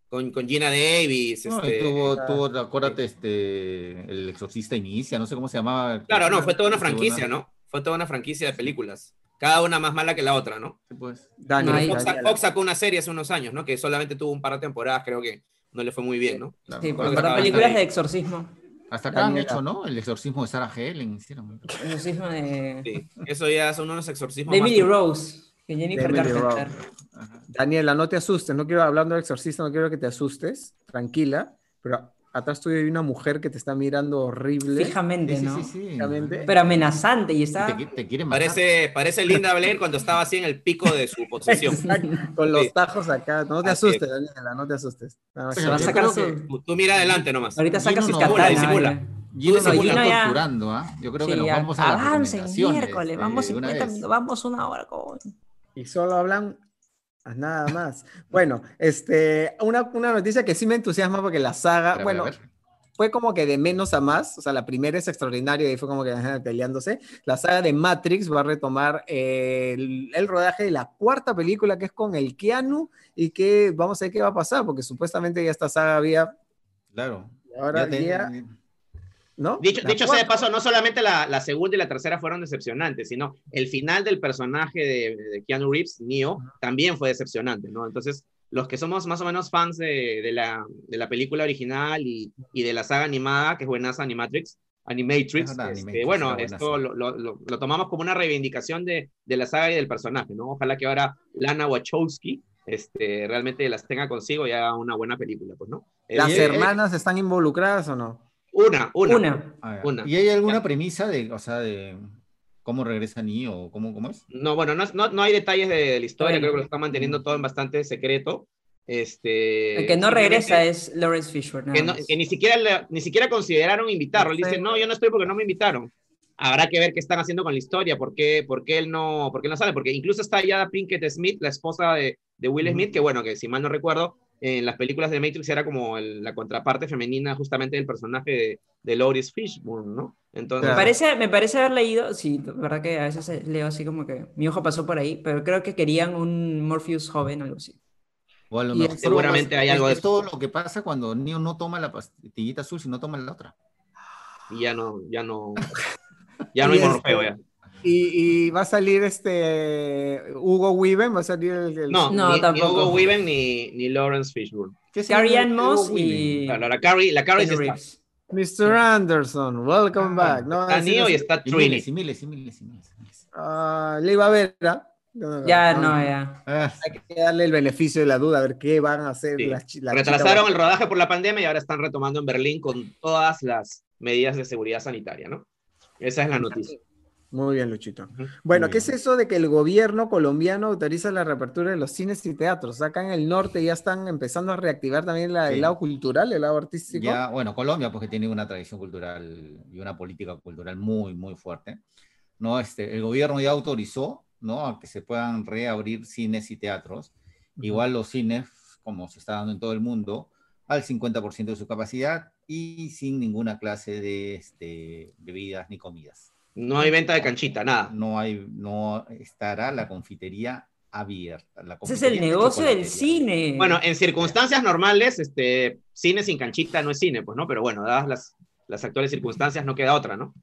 Con, con Gina Davis. No, este- tuvo, tuvo, acuérdate, este, el exorcista inicia, no sé cómo se llamaba. Claro, no, fue toda una franquicia, ¿no? Fue toda una franquicia de películas. Cada una más mala que la otra, ¿no? Sí, pues. Daniel, Ahí- Fox, Daniel. Fox sacó una serie hace unos años, ¿no? Que solamente tuvo un par de temporadas, creo que no le fue muy bien, ¿no? Claro. Sí, porque que para películas de exorcismo. Hasta acá han hecho, ¿no? El exorcismo de Sarah Helen hicieron. Exorcismo de, Sí, eso ya son unos exorcismos de Emily Rose. Que Jennifer De Emily Carpenter. Ajá. Daniela, no te asustes, no quiero, hablando del exorcista, no quiero que te asustes, tranquila, pero atrás tuyo hay una mujer que te está mirando horrible. Fijamente, Sí, ¿no? sí, sí. Fijamente. Pero amenazante y está. Te, te quieren matar. Parece, parece Linda Blair cuando estaba así en el pico de su posesión. Exacto, Con los Sí. tajos acá, no te Así asustes, Daniela, no te asustes. No, Pero Se va a sacar su- que Tú, mira adelante nomás. Ahorita saca Gino su no- katana. disimula. Gino nos Gino está ya- torturando, ¿ah? Yo creo que Sí, nos ya. vamos a recomendaciones, miércoles, eh, vamos una 50 vez. minutos, vamos una hora, coño. Y solo hablan a nada más. Bueno, este, una, una noticia que sí me entusiasma porque la saga, ver, bueno, fue como que de menos a más, o sea, la primera es extraordinaria y fue como que peleándose. La saga de Matrix va a retomar eh, el, el rodaje de la cuarta película que es con el Keanu y que vamos a ver qué va a pasar porque supuestamente ya esta saga había, Claro. ahora Ya te- ya, ¿no? Dicho, dicho sea de paso, no solamente la, la segunda y la tercera fueron decepcionantes, sino el final del personaje de, de Keanu Reeves, Neo, también fue decepcionante, ¿no? Entonces, los que somos más o menos fans de, de la, de la película original y, y de la saga animada, que es buenaza Animatrix, Animatrix, Ajá, este, Animatrix, bueno, esto lo, lo- lo- tomamos como una reivindicación de, de la saga y del personaje, ¿no? Ojalá que ahora Lana Wachowski este, realmente las tenga consigo y haga una buena película, pues, ¿no? ¿Las Eh, hermanas están involucradas o no? Una, una. Una. A ver, Una. ¿Y hay alguna premisa de, o sea, de, ¿Cómo regresa Neo? ¿Cómo, cómo es? No, bueno, no, no, no hay detalles de, la historia, Bueno. creo que lo están manteniendo todo en bastante secreto. Este, El que no regresa es Lawrence Fishburne. Que, no- que ni, siquiera, le- ni siquiera consideraron invitarlo. Él dice, no, yo no estoy porque no me invitaron. Habrá que ver qué están haciendo con la historia, por qué, por qué él, no, por qué él no sale. Porque incluso está ya Pinkett Smith, la esposa de, de Will. Smith, que bueno, que si mal no recuerdo, en las películas de Matrix era como el- la contraparte femenina justamente del personaje de, de Lawrence Fishburne, ¿no? Entonces, Me parece, me parece haber leído, sí, verdad que a veces leo así como que mi ojo pasó por ahí, pero creo que querían un Morpheus joven o algo así. O a lo mejor, seguramente hay es- algo de es todo lo que pasa cuando Neo no toma la pastillita azul, sino toma la otra. y ya no, ya no, ya no hay Morfeo ya. Y, y va a salir este Hugo Weaven, va a salir el, el- No, No, ni, ni tampoco. Hugo Weaving ni, ni Lawrence Fishburne. ¿Qué es Carrie Ann Moss y Claro, la Carrie, la Carrie está. Mr. Anderson, welcome back. No, Está Neo no y está Trini. y miles, y miles, y miles, y miles. Ah, le iba a ver, ¿ah? No, Ya, no, ya. Ah, Hay que darle el beneficio de la duda, a ver qué van a hacer Sí. las chi- las Retrasaron chicas. el rodaje por la pandemia y ahora están retomando en Berlín con todas las medidas de seguridad sanitaria, ¿no? Esa es la noticia. Muy bien, Luchito. Bueno, ¿qué es eso de que el gobierno colombiano autoriza la reapertura de los cines y teatros? Acá en el norte ya están empezando a reactivar también la- Sí. el lado cultural, el lado artístico. Ya, bueno, Colombia, porque tiene una tradición cultural y una política cultural muy, muy fuerte. ¿no? Este, el gobierno ya autorizó ¿no? a que se puedan reabrir cines y teatros. Igual los cines, como se está dando en todo el mundo, al 50% de su capacidad y sin ninguna clase de este, bebidas ni comidas. No hay venta de canchita, nada. No, hay, no estará la confitería abierta. La Ese es el negocio del cine. Bueno, en circunstancias normales, este, cine sin canchita no es cine, pues, ¿no? Pero bueno, dadas las, las actuales circunstancias, no queda otra, ¿no?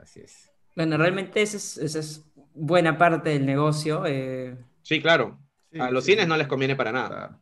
Así es. Bueno, realmente esa es, esa es buena parte del negocio. eh, Sí, claro. Sí, A los sí, cines no les conviene para nada. Claro.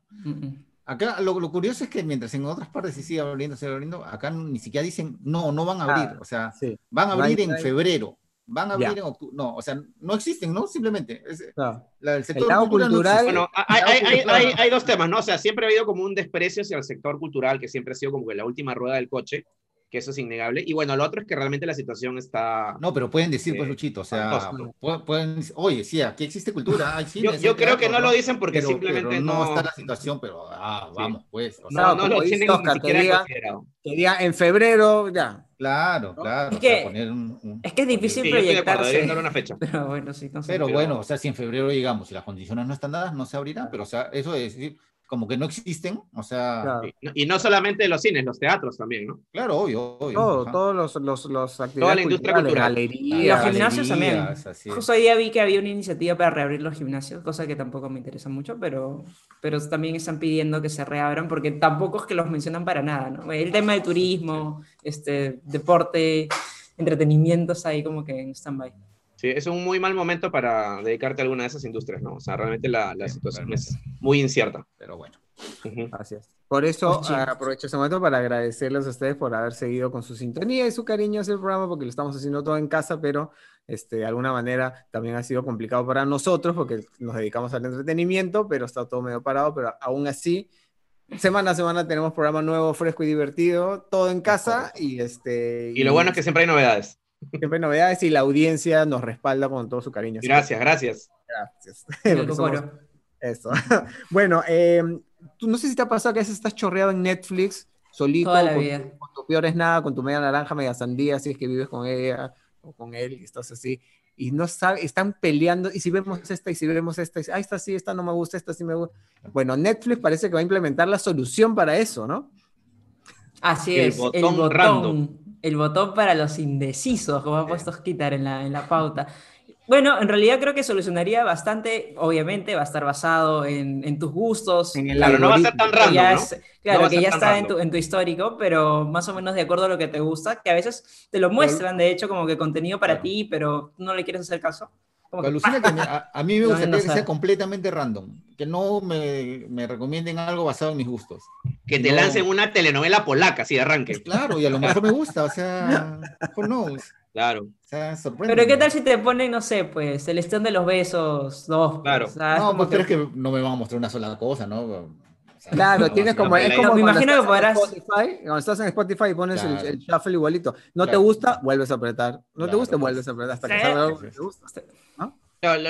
Acá lo, lo curioso es que mientras en otras partes se sigue abriendo, se sigue abriendo, acá ni siquiera dicen, no, no van a abrir. Ah, o sea, Sí, van a No abrir no en hay- febrero, van a abrir Ya. en octubre. No, o sea, no existen, ¿no? Simplemente. es- claro. la- el sector lado cultural, cultural- no. Bueno, hay, hay- hay- hay- hay dos temas, ¿no? O sea, siempre ha habido como un desprecio hacia el sector cultural, que siempre ha sido como que la última rueda del coche, que eso es innegable. Y bueno, lo otro es que realmente la situación está... No, pero pueden decir, pues, Eh, Luchito, o sea, pueden, decir, oye, sí, aquí existe cultura, hay Yo, cines, yo hay creo que teatro, no lo dicen porque Pero- simplemente pero no, está la situación, pero ah, vamos, pues. o sea, no, no lo tienen Oscar, ni que siquiera diga- considerado. Quería en febrero, ya. claro, claro. Es o sea, que- poner un- un- Es que es difícil Sí, yo acuerdo, proyectarse. dar una fecha. Pero bueno, sí, no sé. Pero pero- bueno, o sea, si en febrero llegamos y las condiciones no están dadas, no se abrirán, pero o sea, eso es decir, como que no existen, o sea, Claro. Y no- Y no solamente los cines, los teatros también, ¿no? claro, obvio, obvio. Todo, ajá. todos los, los, los actividades la industria cultural. Galerías, los gimnasios también. Justo hoy día vi que había una iniciativa para reabrir los gimnasios, cosa que tampoco me interesa mucho, pero, pero también están pidiendo que se reabran porque tampoco es que los mencionan para nada, ¿no? El tema del turismo, este, deporte, entretenimiento está ahí como que en stand-by. Sí, es un muy mal momento para dedicarte a alguna de esas industrias, ¿no? O sea, realmente la, la Sí, situación realmente. es muy incierta. Pero bueno. Así es. Por eso Pues, aprovecho este momento para agradecerles a ustedes por haber seguido con su sintonía y su cariño hacia el programa, porque lo estamos haciendo todo en casa, pero este, de alguna manera también ha sido complicado para nosotros, porque nos dedicamos al entretenimiento, pero está todo medio parado, pero aún así, semana a semana tenemos programa nuevo, fresco y divertido, todo en casa, y este... Y lo bueno es que siempre hay novedades. Siempre novedades y la audiencia nos respalda con todo su cariño. Gracias, gracias. Gracias. Somos- eso. bueno, eh, tú no sé si te ha pasado que a veces estás chorreado en Netflix, solito, Toda la con, vida. con tu peor es nada, con tu media naranja, media sandía, si es que vives con ella o con él y estás así. Y no sabes, están peleando, y si vemos esta, y si vemos esta, y si, ah, esta sí, esta no me gusta, esta sí me gusta. Bueno, Netflix parece que va a implementar la solución para eso, ¿no? Así El es, el botón, random. El botón para los indecisos, como ha puesto Skitar en la, en la pauta. Bueno, en realidad creo que solucionaría bastante, obviamente va a estar basado en, en tus gustos, En el Claro, no va a ser tan random, ¿no? es- claro, que ya está en tu, en tu histórico, pero más o menos de acuerdo a lo que te gusta, que a veces te lo muestran, de hecho, como que contenido para Claro. ti, pero no le quieres hacer caso. Como que, Alucina que me- a, a mí me No, gustaría no que sabe. sea completamente random, que no me, me recomienden algo basado en mis gustos. Que te No. lancen una telenovela polaca, así de arranque. Claro, y a lo mejor me gusta, o sea, who knows? Claro. O sea, sorprende. pero ¿qué tal si te ponen, no sé, pues, el stand de los besos, dos? pues, Claro. o sea, es No, pues pero es que no me van a mostrar una sola cosa, ¿no? Claro, tienes como, es como Me imagino que podrás- Spotify, cuando estás en Spotify y pones el- Claro. el, shuffle igualito. No te gusta, vuelves a apretar. No te gusta, vuelves a apretar hasta que salga algo que te gusta.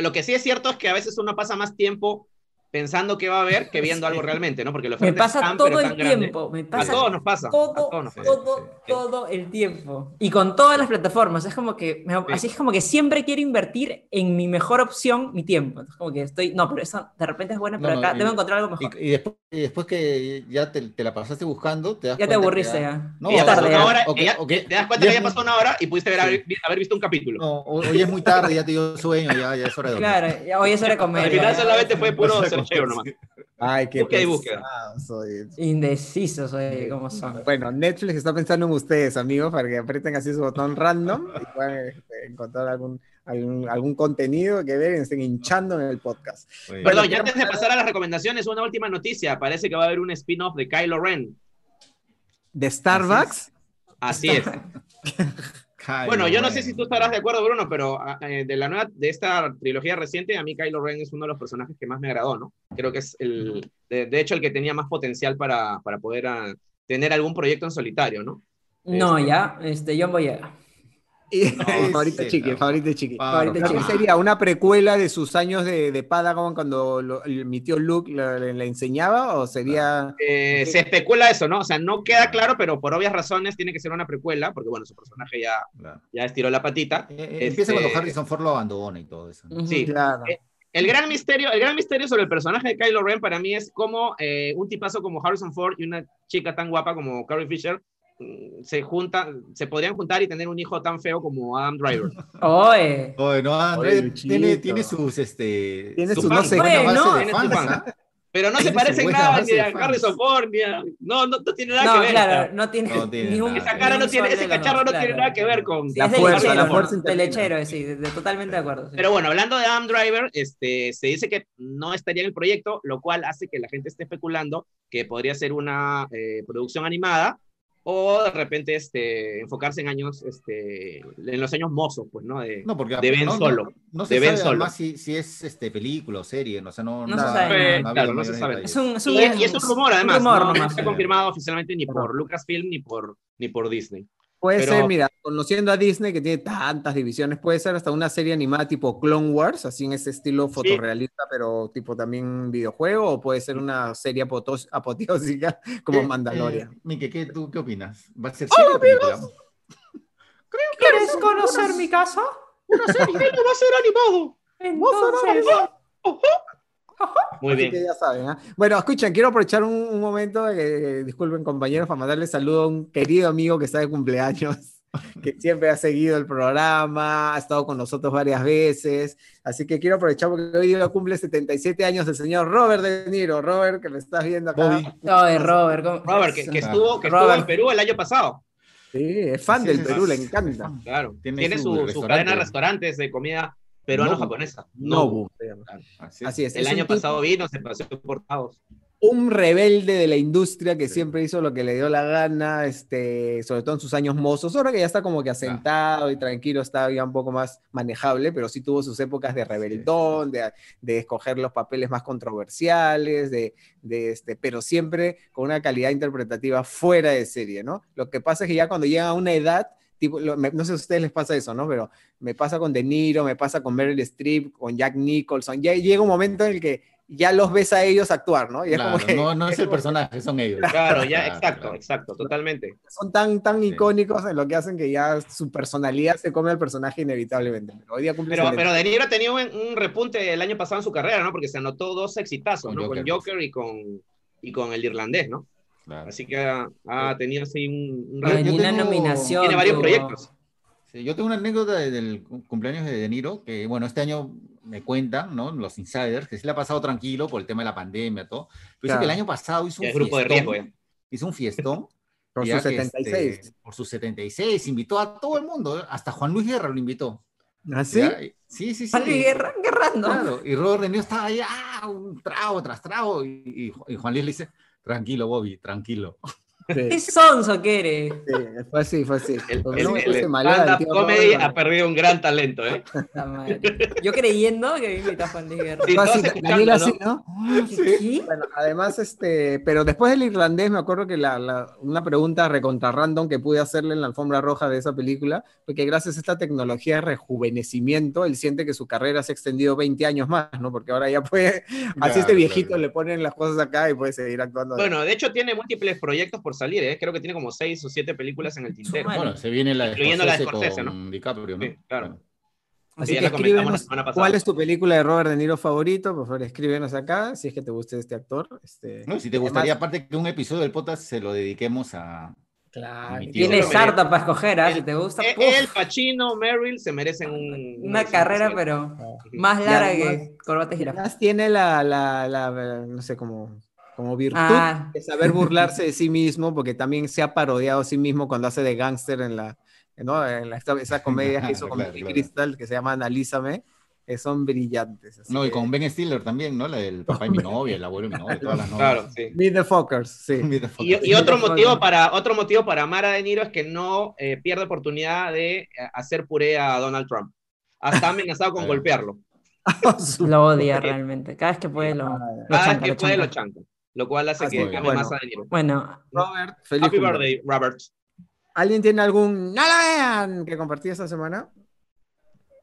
Lo que sí es cierto es que a veces uno pasa más tiempo pensando que va a ver que viendo algo realmente, ¿no? Porque la Me pasa pero todo el grande. tiempo. Me A pasa todos nos pasa. a todo, todos nos pasa. todo, Sí, sí. todo el tiempo. Y con todas las plataformas. Es como que, me- así es como que siempre quiero invertir en mi mejor opción, mi tiempo. Es como que estoy, no, pero eso de repente es buena, No, pero no, acá y- debo encontrar algo mejor. Y, y después, y después que ya te, te la pasaste buscando, te das ya te aburriste ya. No, ya tarde. una ya. hora, Ok, y ya- ok. te das cuenta Ya que ya pasó una hora y pudiste ver- Sí. haber, haber visto un capítulo. No, hoy es muy tarde, ya te dio sueño, ya, ya es hora de dormir. Claro, ya hoy es hora de comer. Al final solamente fue puro Nomás. Ay, qué Búsqueda y pesado soy. Indecisos, oye, como son. Bueno, Netflix está pensando en ustedes, amigos, para que aprieten así su botón random y puedan este, encontrar algún, algún, algún contenido que ver y estén hinchando en el podcast. Perdón, ya antes de pasar a las recomendaciones, una última noticia. Parece que va a haber un spin-off de Kylo Ren. ¿De Starbucks? Así es. Kylo Bueno, yo no Ren. sé si tú estarás de acuerdo, Bruno, pero ah, eh, de la nueva, de esta trilogía reciente, a mí Kylo Ren es uno de los personajes que más me agradó, ¿no? Creo que es el, de, de hecho, el que tenía más potencial para, para poder ah, tener algún proyecto en solitario, ¿no? No, Este- ya, este, John Boyega. No, favorito sí, chiqui, favorito chiqui. Claro, Favorito ¿Qué chiqui. sería? ¿Una precuela de sus años de, de Padawan cuando lo- el- mi tío Luke le, le enseñaba? ¿O sería.? Eh, se especula eso, ¿no? O sea, no queda claro, pero por obvias razones tiene que ser una precuela, porque bueno, su personaje ya, Claro. ya estiró la patita. Eh, eh, Empieza Este- cuando Harrison Ford lo abandona y todo eso. Sí. Claro. Eh, El gran misterio, el gran misterio sobre el personaje de Kylo Ren para mí es cómo eh, un tipazo como Harrison Ford y una chica tan guapa como Carrie Fisher se juntan, se podrían juntar y tener un hijo tan feo como Adam Driver. Oye, Oye, no, Oye, Luchito. tiene, tiene sus, este... Tiene su sus fan- no sé base ¿no? de Tiene fans, su. Pero no se su parecen nada ni a. Harrison Ford, ni a... No, no, no tiene nada no, que ver. claro, no tiene, No tiene ni un- nada. Esa cara no tiene, ese cacharro no tiene claro. nada que ver con... Sí, La fuerza, lechero, la fuerza interna. lechero, sí, de- de- totalmente de acuerdo. sí. Pero bueno, hablando de Adam Driver, este, se dice que no estaría en el proyecto, lo cual hace que la gente esté especulando que podría ser una eh, producción animada o de repente este, enfocarse en años, este, en los años mozos, pues, ¿no? De, No, porque de Ben no, Solo. No, no se De Ben sabe Solo. además si, si es este, película o serie, no, o sea, no, No se ha- sabe nada. ha habido Claro, no se sabe. Es un, es un- Y, es- y es un rumor, además. rumor no, está confirmado oficialmente ni por Lucasfilm ni por, ni por Disney. Puede Pero- ser, mira, conociendo a Disney que tiene tantas divisiones, puede ser hasta una serie animada tipo Clone Wars, así en ese estilo fotorrealista, pero tipo también videojuego, o puede ser una serie apotos- apoteósica como Eh, Mandalorian. eh, Mike, ¿qué, ¿tú qué opinas? ¿Va a ser serie o película? ¿Quieres conocer mi casa? Una serie va a ser animado. Entonces, Muy Así bien. que ya saben, ¿ah? Bueno, escuchen, quiero aprovechar un, un momento, eh, disculpen compañeros, para mandarle saludo a un querido amigo que está de cumpleaños, que siempre ha seguido el programa, ha estado con nosotros varias veces, así que quiero aprovechar porque hoy día cumple 77 años el señor Robert De Niro, Robert, que me estás viendo acá. Bobby. Oye, Robert, ¿cómo- Robert, que, que estuvo, que estuvo Robert. en Perú el año pasado. Sí, es fan Sí, del Perú, le encanta. Claro. Tiene Tiene, su su, su cadena de restaurantes de comida peruano-japonesa. Nobu. Así es. Así es. El es año tipo- pasado vino, se paseó por todos. un rebelde de la industria que Sí. siempre hizo lo que le dio la gana, este, sobre todo en sus años mozos. Ahora que ya está como que asentado y tranquilo, está ya un poco más manejable, pero sí tuvo sus épocas de rebeldón, de, de escoger los papeles más controversiales, de, de este, pero siempre con una calidad interpretativa fuera de serie, ¿no? Lo que pasa es que ya cuando llega a una edad, tipo, lo- me- no sé si a ustedes les pasa eso, ¿no? Pero me pasa con De Niro, me pasa con Meryl Streep, con Jack Nicholson, ya llega un momento en el que ya los ves a ellos actuar, ¿no? Y es Claro, como que no, no es el personaje, son ellos. Claro, ya, Claro, exacto, claro. exacto, totalmente. son tan, tan Sí. icónicos en lo que hacen que ya su personalidad se come al personaje inevitablemente. Pero hoy día cumple Pero, 70. pero De Niro ha tenido un, un repunte el año pasado en su carrera, ¿no? Porque se anotó dos exitazos, Con ¿no? Joker. Con Joker y con, y con el irlandés, ¿no? Claro. Así que ha, ha tenido así un... un ni una tengo- nominación. tiene varios proyectos. Sí, yo tengo una anécdota de- del cu- cumpleaños de De Niro, que bueno, este año me cuentan, ¿no? Los insiders, que sí le ha pasado tranquilo por el tema de la pandemia, todo. Pero dice Claro. que el año pasado hizo un Es grupo de fiestón, riesgo, ya. hizo un fiestón. Por sus que, 76. este, por sus 76, invitó a todo el mundo, ¿eh? hasta Juan Luis Guerra lo invitó. ¿Ah, sí? ¿ya? Sí, sí, sí. Vale, guerra, guerrando. Claro, y Robert De Niro estaba ahí, ah, un trago tras trago, y, y- y Juan Luis le dice, tranquilo, Bobby, tranquilo. ¿Qué sonso que eres? Sí, fue así, fue así. El, el- no, el tío comedy ha perdido un gran talento, ¿eh? Yo creyendo que me invitó a Juan Luis Guerra. Sí, fue así, ¿no? así, ¿no? ¿Qué? Bueno, además, este, pero después del irlandés, me acuerdo que la, la- una pregunta recontra random que pude hacerle en la alfombra roja de esa película, fue que gracias a esta tecnología de rejuvenecimiento, él siente que su carrera se ha extendido 20 años más, ¿no? Porque ahora ya puede, así Claro, este viejito claro. le ponen las cosas acá y puede seguir actuando. Bueno, de hecho tiene múltiples proyectos por salir, ¿eh? Creo que tiene como seis o siete películas en el tintero. Bueno. Se viene la de Incluyendo la de Scorsese con DiCaprio, ¿no? Sí, claro. Así Sí, ya que escríbenos cuál es tu película de Robert De Niro favorito, por favor escríbenos acá, si es que te gusta este actor. Este, No, si te además- gustaría, aparte que un episodio del podcast se lo dediquemos a. Claro. Tienes harta para escoger, ¿ah? El- Si te gusta, ¡puf! Él, Pacino, Meryl se merecen un, una carrera, pero más larga además- que jirafa. Además tiene la, la, la, no sé, como, como virtud Ah. de saber burlarse de sí mismo, porque también se ha parodiado a sí mismo cuando hace de gángster en la, ¿no? en la, esta- esa comedia que hizo con Claro, claro. Crystal, que se llama Analízame, que son brillantes. así No, y con Ben Stiller también, ¿no? Del papá de mi novia, el abuelo de mi novia, todas las novias. Claro, sí. Meet the Fuckers, sí. Y, y otro motivo para otro motivo para amar a De Niro es que no eh, pierde oportunidad de eh, hacer puré a Donald Trump. Hasta ha amenazado con golpearlo. Lo odia realmente. Cada vez que puede lo, lo Cada vez que lo puede lo chanca. Lo cual hace Así que es, ame bueno. más a De Niro. Bueno, Robert, feliz Happy cumpleaños. birthday, Robert. ¿Alguien tiene algún no la vean que compartí esta semana?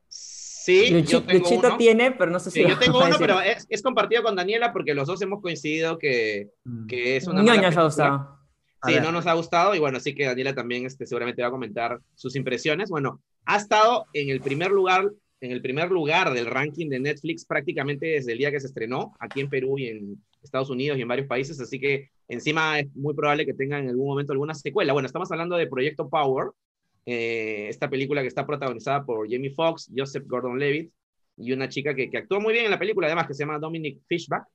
Sí, Luchi- yo tengo Luchito uno. tiene, pero no sé si Sí, yo tengo uno, decir. pero es, es compartido con Daniela porque los dos hemos coincidido que, que es una mala ya ha gustado. Sí, no nos ha gustado y bueno, así que Daniela también este, seguramente va a comentar sus impresiones. Bueno, ha estado en el primer lugar, en el primer lugar del ranking de Netflix prácticamente desde el día que se estrenó aquí en Perú y en Estados Unidos y en varios países, así que encima es muy probable que tenga en algún momento alguna secuela. Bueno, estamos hablando de Proyecto Power, eh, esta película que está protagonizada por Jamie Foxx, Joseph Gordon-Levitt y una chica que, que actúa muy bien en la película, además que se llama Dominic Fishback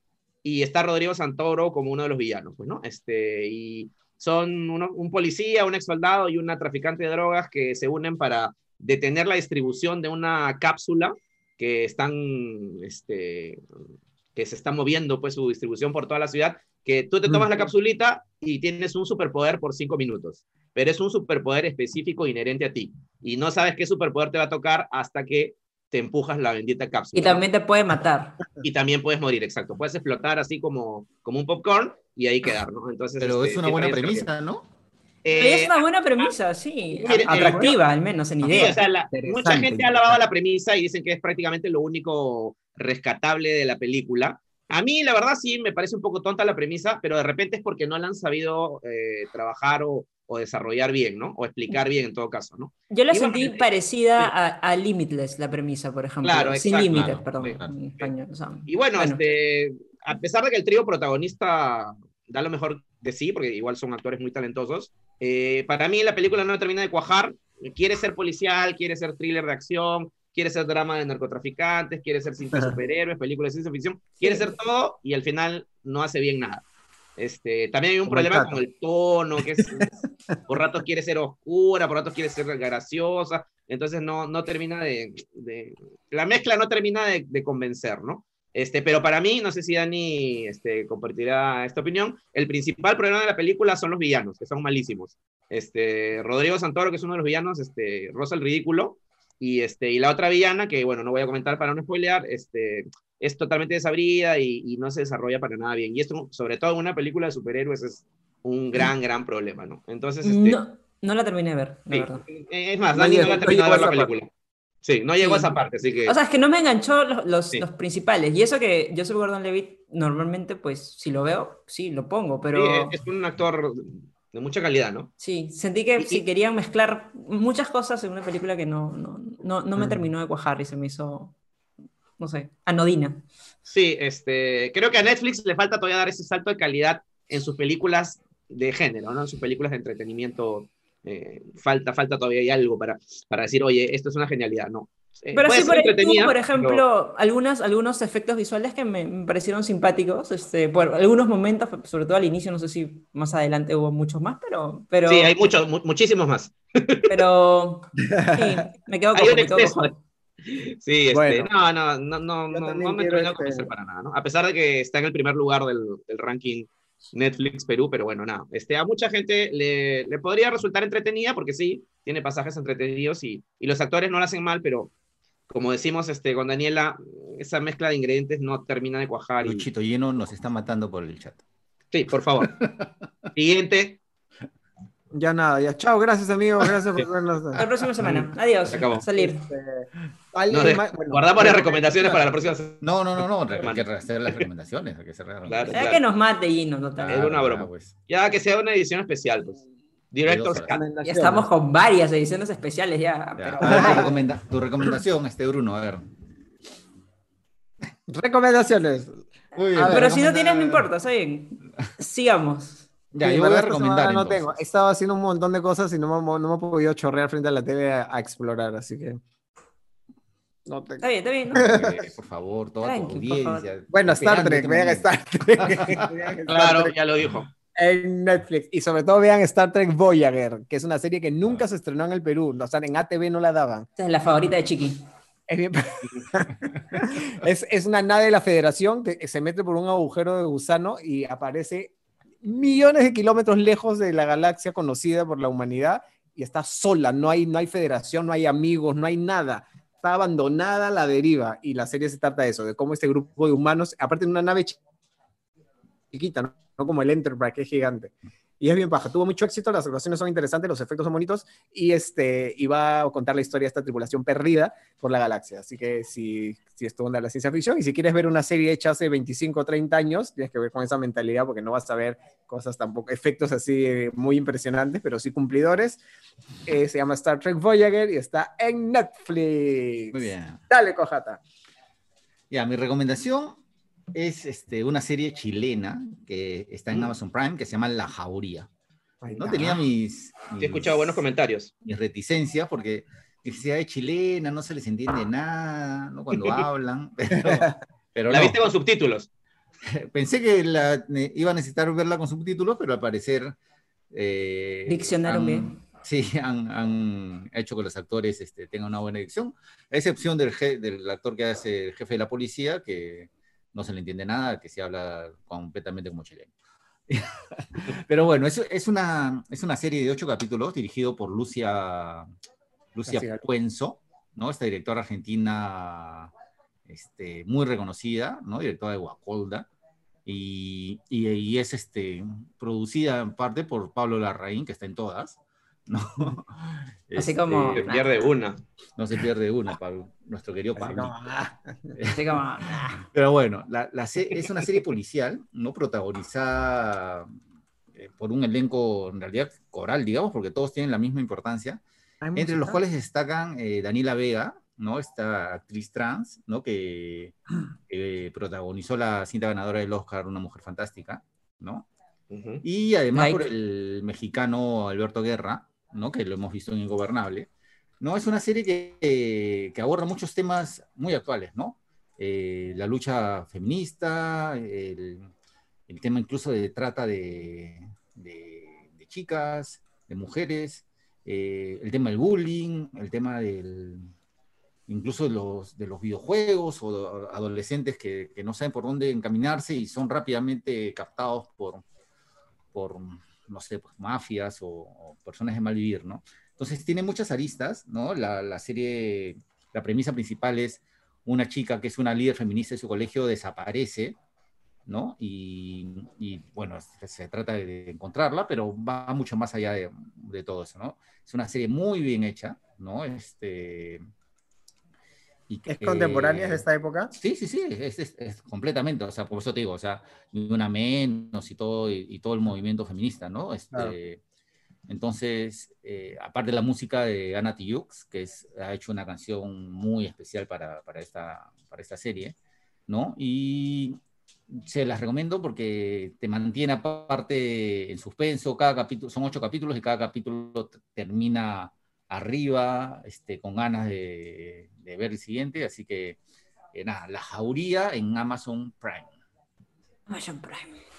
y está Rodrigo Santoro como uno de los villanos, pues, ¿no? Este, y son uno- un policía, un ex soldado y una traficante de drogas que se unen para detener la distribución de una cápsula que están, este, que se está moviendo pues su distribución por toda la ciudad, que tú te tomas la capsulita y tienes un superpoder por cinco minutos, pero es un superpoder específico inherente a ti y no sabes qué superpoder te va a tocar hasta que te empujas la bendita cápsula. Y también te puede matar. y también puedes morir, exacto. Puedes explotar así como, como un popcorn y ahí quedar, ¿no? Entonces, Pero este, es una sí, buena premisa, ¿no? Pero Eh, es una buena premisa, sí. mire, eh, Atractiva, al menos, en sí, idea. o sea, la- mucha gente ha alabado la premisa y dicen que es prácticamente lo único rescatable de la película. A mí, la verdad, sí me parece un poco tonta la premisa, pero de repente es porque no la han sabido eh, trabajar o, o desarrollar bien, ¿no? O explicar bien en todo caso, ¿no? Yo la Y sentí parecida sí. a, a Limitless, la premisa, por ejemplo. Claro, Sin exacto, límites, claro, perdón, sí, claro. en español. o sea, Y bueno, Bueno. Este, a pesar de que el trío protagonista da lo mejor de sí, porque igual son actores muy talentosos, eh, para mí la película no termina de cuajar. Quiere ser policial, quiere ser thriller de acción, quiere ser drama de narcotraficantes, quiere ser cine de superhéroes, película de ciencia ficción, quiere ser todo y al final no hace bien nada. Este, también hay un Como el problema Tato. con el tono, que es- por ratos quiere ser oscura, por ratos quiere ser graciosa, entonces no, no termina de, de- la mezcla no termina de, de convencer, ¿no? Este, pero para mí, no sé si Dani este, compartirá esta opinión, el principal problema de la película son los villanos, que son malísimos. Este, Rodrigo Santoro, que es uno de los villanos, este, roza el ridículo, y, este, y la otra villana, que bueno, no voy a comentar para no spoilear, este, es totalmente desabrida y, y no se desarrolla para nada bien. Y esto, sobre todo en una película de superhéroes, es un gran, gran problema, ¿no? Entonces, este, no, no la terminé de ver, la sí. verdad. es más, Dani no la ha no terminado de ver la película. Sí, no llegó a esa parte, así que... O sea, es que no me enganchó los, los, Sí. los principales. Y eso que Joseph Gordon-Levitt, normalmente, pues, si lo veo, sí, lo pongo, pero... Sí, es un actor de mucha calidad, ¿no? Sí, sentí que Y- sí querían mezclar muchas cosas en una película que no, no, no, no me terminó de cuajar y se me hizo, no sé, anodina. Sí, este, creo que a Netflix le falta todavía dar ese salto de calidad en sus películas de género, ¿no? En sus películas de entretenimiento. Eh, falta, falta todavía hay algo para, para decir, oye, esto es una genialidad, ¿no? Eh, Pero sí, por, tuvo, por pero- ejemplo, algunas, algunos efectos visuales que me, me parecieron simpáticos, este, por algunos momentos, sobre todo al inicio, no sé si más adelante hubo muchos más, pero... pero Sí, hay muchos, mu- muchísimos más. Pero... Sí, me quedo un me quedo. Sí, este, Bueno. no, no, no, no, no, no me terminó este- convencer para nada, ¿no? A pesar de que está en el primer lugar del, del ranking Netflix Perú, pero bueno, nada. Este, a mucha gente le, le podría resultar entretenida porque sí, tiene pasajes entretenidos y, y los actores no lo hacen mal, pero como decimos este, con Daniela, esa mezcla de ingredientes no termina de cuajar. Y... Luchito Lleno nos está matando por el chat. Sí, por favor. Siguiente. Ya nada, ya. Chao, gracias amigos, gracias por vernos. La próxima semana. Adiós. Se acabó. Salir. Bueno, guardamos las recomendaciones para la próxima semana. No, no, no, no, hay que hacer las recomendaciones, hay que hacer las Claro, que nos mate Gino, no Era también. una broma. pues. Ya que sea una edición especial, pues. Cut. Ya estamos con varias ediciones especiales ya. Ya, pero- a ver, tu, recomenda- tu recomendación, este Bruno, a ver. Recomendaciones. Muy A ver, Pero si no tienes, no importa, está bien. Sigamos. Ya, Sí, yo voy a recomendar. No tengo. He estado haciendo un montón de cosas y no me, no me he podido chorrear frente a la TV a, a explorar, así que. No tengo. Está bien, está bien. ¿no? Eh, por favor, toda tu Tranqui, favor. audiencia. Bueno, Star Trek, vean. Star Trek. Claro, ya lo dijo. en Netflix. Y sobre todo vean Star Trek Voyager, que es una serie que nunca se estrenó en el Perú. O sea, en ATV no la daban. Esta es la favorita de Chiqui. Es, bien- es, es una nave de la Federación que se mete por un agujero de gusano y aparece millones de kilómetros lejos de la galaxia conocida por la humanidad y está sola. No hay, no hay federación, no hay amigos, no hay nada. Está abandonada la deriva. Y la serie se trata de eso, de cómo este grupo de humanos, aparte de una nave chi- chiquita, ¿no? No como el Enterprise, que es gigante. Y es bien baja. Tuvo mucho éxito, las actuaciones son interesantes, los efectos son bonitos y este va a contar la historia de esta tripulación perdida por la galaxia. Así que si, si esto onda la ciencia ficción y si quieres ver una serie hecha hace 25 o 30 años, tienes que ver con esa mentalidad porque no vas a ver cosas tampoco, efectos así eh, muy impresionantes, pero sí cumplidores. Eh, se llama Star Trek Voyager y está en Netflix. Muy bien. Dale, Cojata. Ya, mi recomendación es este, una serie chilena que está en Mm. Amazon Prime que se llama La Jauría. No tenía mis, He escuchado buenos comentarios. mis reticencias porque necesidad de chilena, no se les entiende nada, ¿no? Cuando hablan. Pero, pero La no. viste con subtítulos. Pensé que la, ne- iba a necesitar verla con subtítulos, pero al parecer. eh, bien. Sí, han, han hecho que los actores este, tengan una buena dicción, a excepción del, je- del actor que hace el jefe de la policía, que no se le entiende nada, que se habla completamente como chileno. Pero bueno, es, es, una, es una serie de ocho capítulos dirigido por Lucia, Lucia. Puenzo, ¿no? Esta directora argentina este, muy reconocida, ¿no? Directora de Guacolda. Y, y, y es este, producida en parte por Pablo Larraín, que está en todas. ¿no? Así Este, como- Que pierde una. No se pierde una, Pablo, nuestro querido Pablo. Pero bueno, la, la es una serie policial, no protagonizada eh, por un elenco en realidad coral, digamos, porque todos tienen la misma importancia, ¿Hay entre los cuales destacan eh, Daniela Vega, ¿no? Esta actriz trans, ¿no? Que eh, protagonizó la cinta ganadora del Oscar, Una Mujer Fantástica, ¿no? Ujú. Y además Like. por el mexicano Alberto Guerra, ¿no? que lo hemos visto en Ingobernable. ¿No? Es una serie que, eh, que aborda muchos temas muy actuales, ¿no? Eh, la lucha feminista, el, tema incluso de trata de, chicas, de mujeres, eh, el tema del bullying, el tema del incluso de los, de los videojuegos o adolescentes que, que no saben por dónde encaminarse y son rápidamente captados por, por no sé, pues, mafias o, o personas de mal vivir, ¿no? Entonces tiene muchas aristas, ¿no? La, la serie, la premisa principal es una chica que es una líder feminista de su colegio desaparece, ¿no? Y, y, bueno, se, se trata de encontrarla, pero va mucho más allá de, de todo eso, ¿no? Es una serie muy bien hecha, ¿no? Este, y ¿Es que- contemporánea de esta época? Sí, sí, sí, es, es- es completamente, o sea, por eso te digo, o sea, ni una menos y todo, y, y todo el movimiento feminista, ¿no? Este, Claro. Entonces, eh, aparte de la música de Ana Tijoux, que ha hecho una canción muy especial para, esta, serie, ¿no? Y se las recomiendo porque te mantiene aparte en suspenso, cada capítulo, son ocho capítulos y cada capítulo termina arriba, este, con ganas de, de ver el siguiente, así que eh, nada, La Jauría en Amazon Prime. Amazon Prime.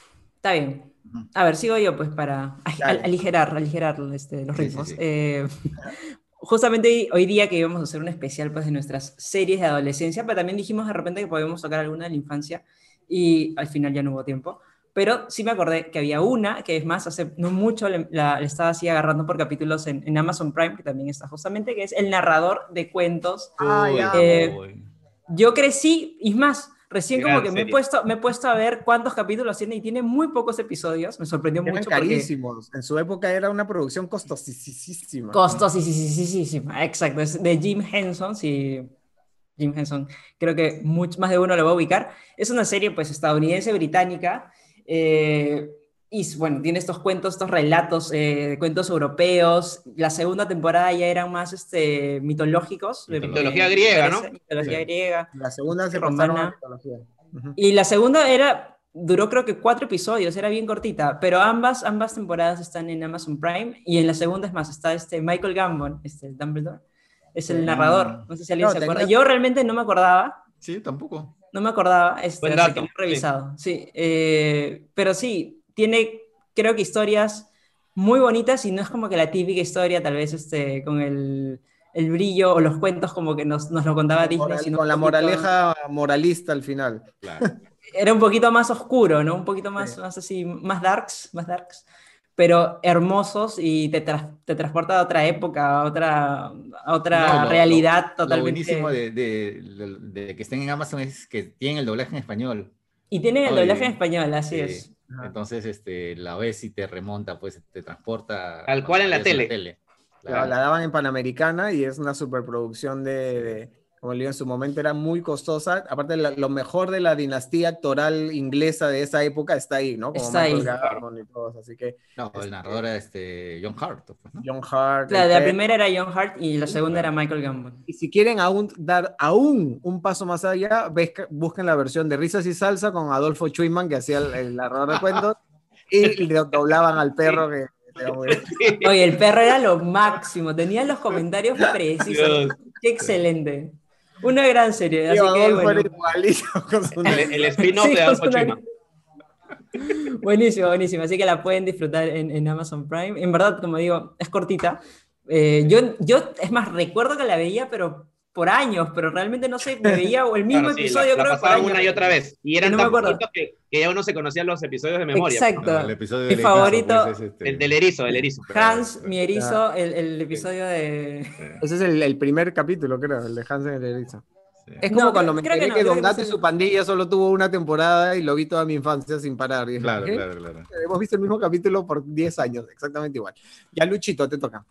Está bien. A ver, sigo yo pues para aligerar, aligerar este, los Sí, sí, ritmos. sí. Eh, justamente hoy- día que íbamos a hacer un especial pues, de nuestras series de adolescencia, pero también dijimos de repente que podíamos tocar alguna de la infancia y al final ya no hubo tiempo. pero sí me acordé que había una, que es más, hace no mucho le, la, le estaba así agarrando por capítulos en, en, Amazon Prime, que también está justamente, que es el narrador de cuentos. Ah, ya. Eh, yo crecí, y es más, recién como que me he, puesto, me he puesto a ver cuántos capítulos tiene y tiene muy pocos episodios, me sorprendió Eran mucho. carísimos, en su época era una producción costosísima. Costosísima, exacto, es de Jim Henson, sí. Jim Henson, creo que mucho, más de uno lo va a ubicar. Es una serie pues estadounidense, británica, eh, y bueno, tiene estos cuentos, estos relatos, eh, cuentos europeos. La segunda temporada ya eran más este, mitológicos. Mitología griega, ¿no? Mitología sí. griega. La segunda se romana. Uh -huh. Y la segunda era, duró creo que cuatro episodios, era bien cortita, pero ambas, ambas temporadas están en Amazon Prime. Y en la segunda, es más, está este Michael Gambon, este Dumbledore, es el narrador. No sé si alguien no, se acuerda. Yo realmente no me acordaba. Sí, tampoco. No me acordaba, este, que he revisado. Sí, sí eh, pero sí, tiene, creo que historias muy bonitas y no es como que la típica historia, tal vez este, con el, el brillo o los cuentos como que nos, nos lo contaba Disney. Moral, sino con la poquito, moraleja moralista al final. Claro. Era un poquito más oscuro, ¿no? Un poquito más, sí. más así, más darks, más darks pero hermosos y te, tra te, transporta a otra época, a otra, a otra no, lo, realidad lo, totalmente. Lo buenísimo de, de, de, de, que estén en Amazon es que tienen el doblaje en español. Y tienen el doblaje en español, así sí. es. Entonces, este, la ves y te remonta, pues te transporta. Al cual en la tele. La, tele. Claro. la daban en Panamericana y es una superproducción de, de como le digo, en su momento era muy costosa. Aparte, la, lo mejor de la dinastía actoral inglesa de esa época está ahí, ¿no? Como está ahí. y todos, así que, no, el narrador era este, John Hart. Pues, ¿no? John Hart. Claro, la primera era John Hart y la segunda era Michael Gambon. Y si quieren aún dar aún un paso más allá, ves, busquen la versión de Risas y Salsa con Adolfo Schumann, que hacía el, el narrador de cuentos, y le doblaban al perro que... Oye, el perro era lo máximo, tenía los comentarios precisos. Qué excelente. Una gran serie. Así que, bueno. el, el spin-off sí, de Adolfo Chima. Buenísimo, buenísimo. Así que la pueden disfrutar en, en Amazon Prime. En verdad, como digo, es cortita. Eh, yo, yo, es más, recuerdo que la veía, pero por años, pero realmente no sé, me veía el mismo claro, sí, episodio, la, creo. La pasaba una y otra vez. Y eran no tan acuerdo. que, que, ya uno se conocía los episodios de memoria. Exacto. No, el episodio mi favorito. Pues, es este... El del erizo, el erizo. Hans, mi erizo, el, el episodio de. Ese es el, el, primer capítulo, creo, el de Hans el erizo. Sí. Es como no, cuando me enteré que, no, que Don Gato y su pandilla solo tuvo una temporada y lo vi toda mi infancia sin parar. Y claro, dije, claro, claro. Hemos visto el mismo capítulo por 10 años, exactamente igual. Ya, Luchito, te toca.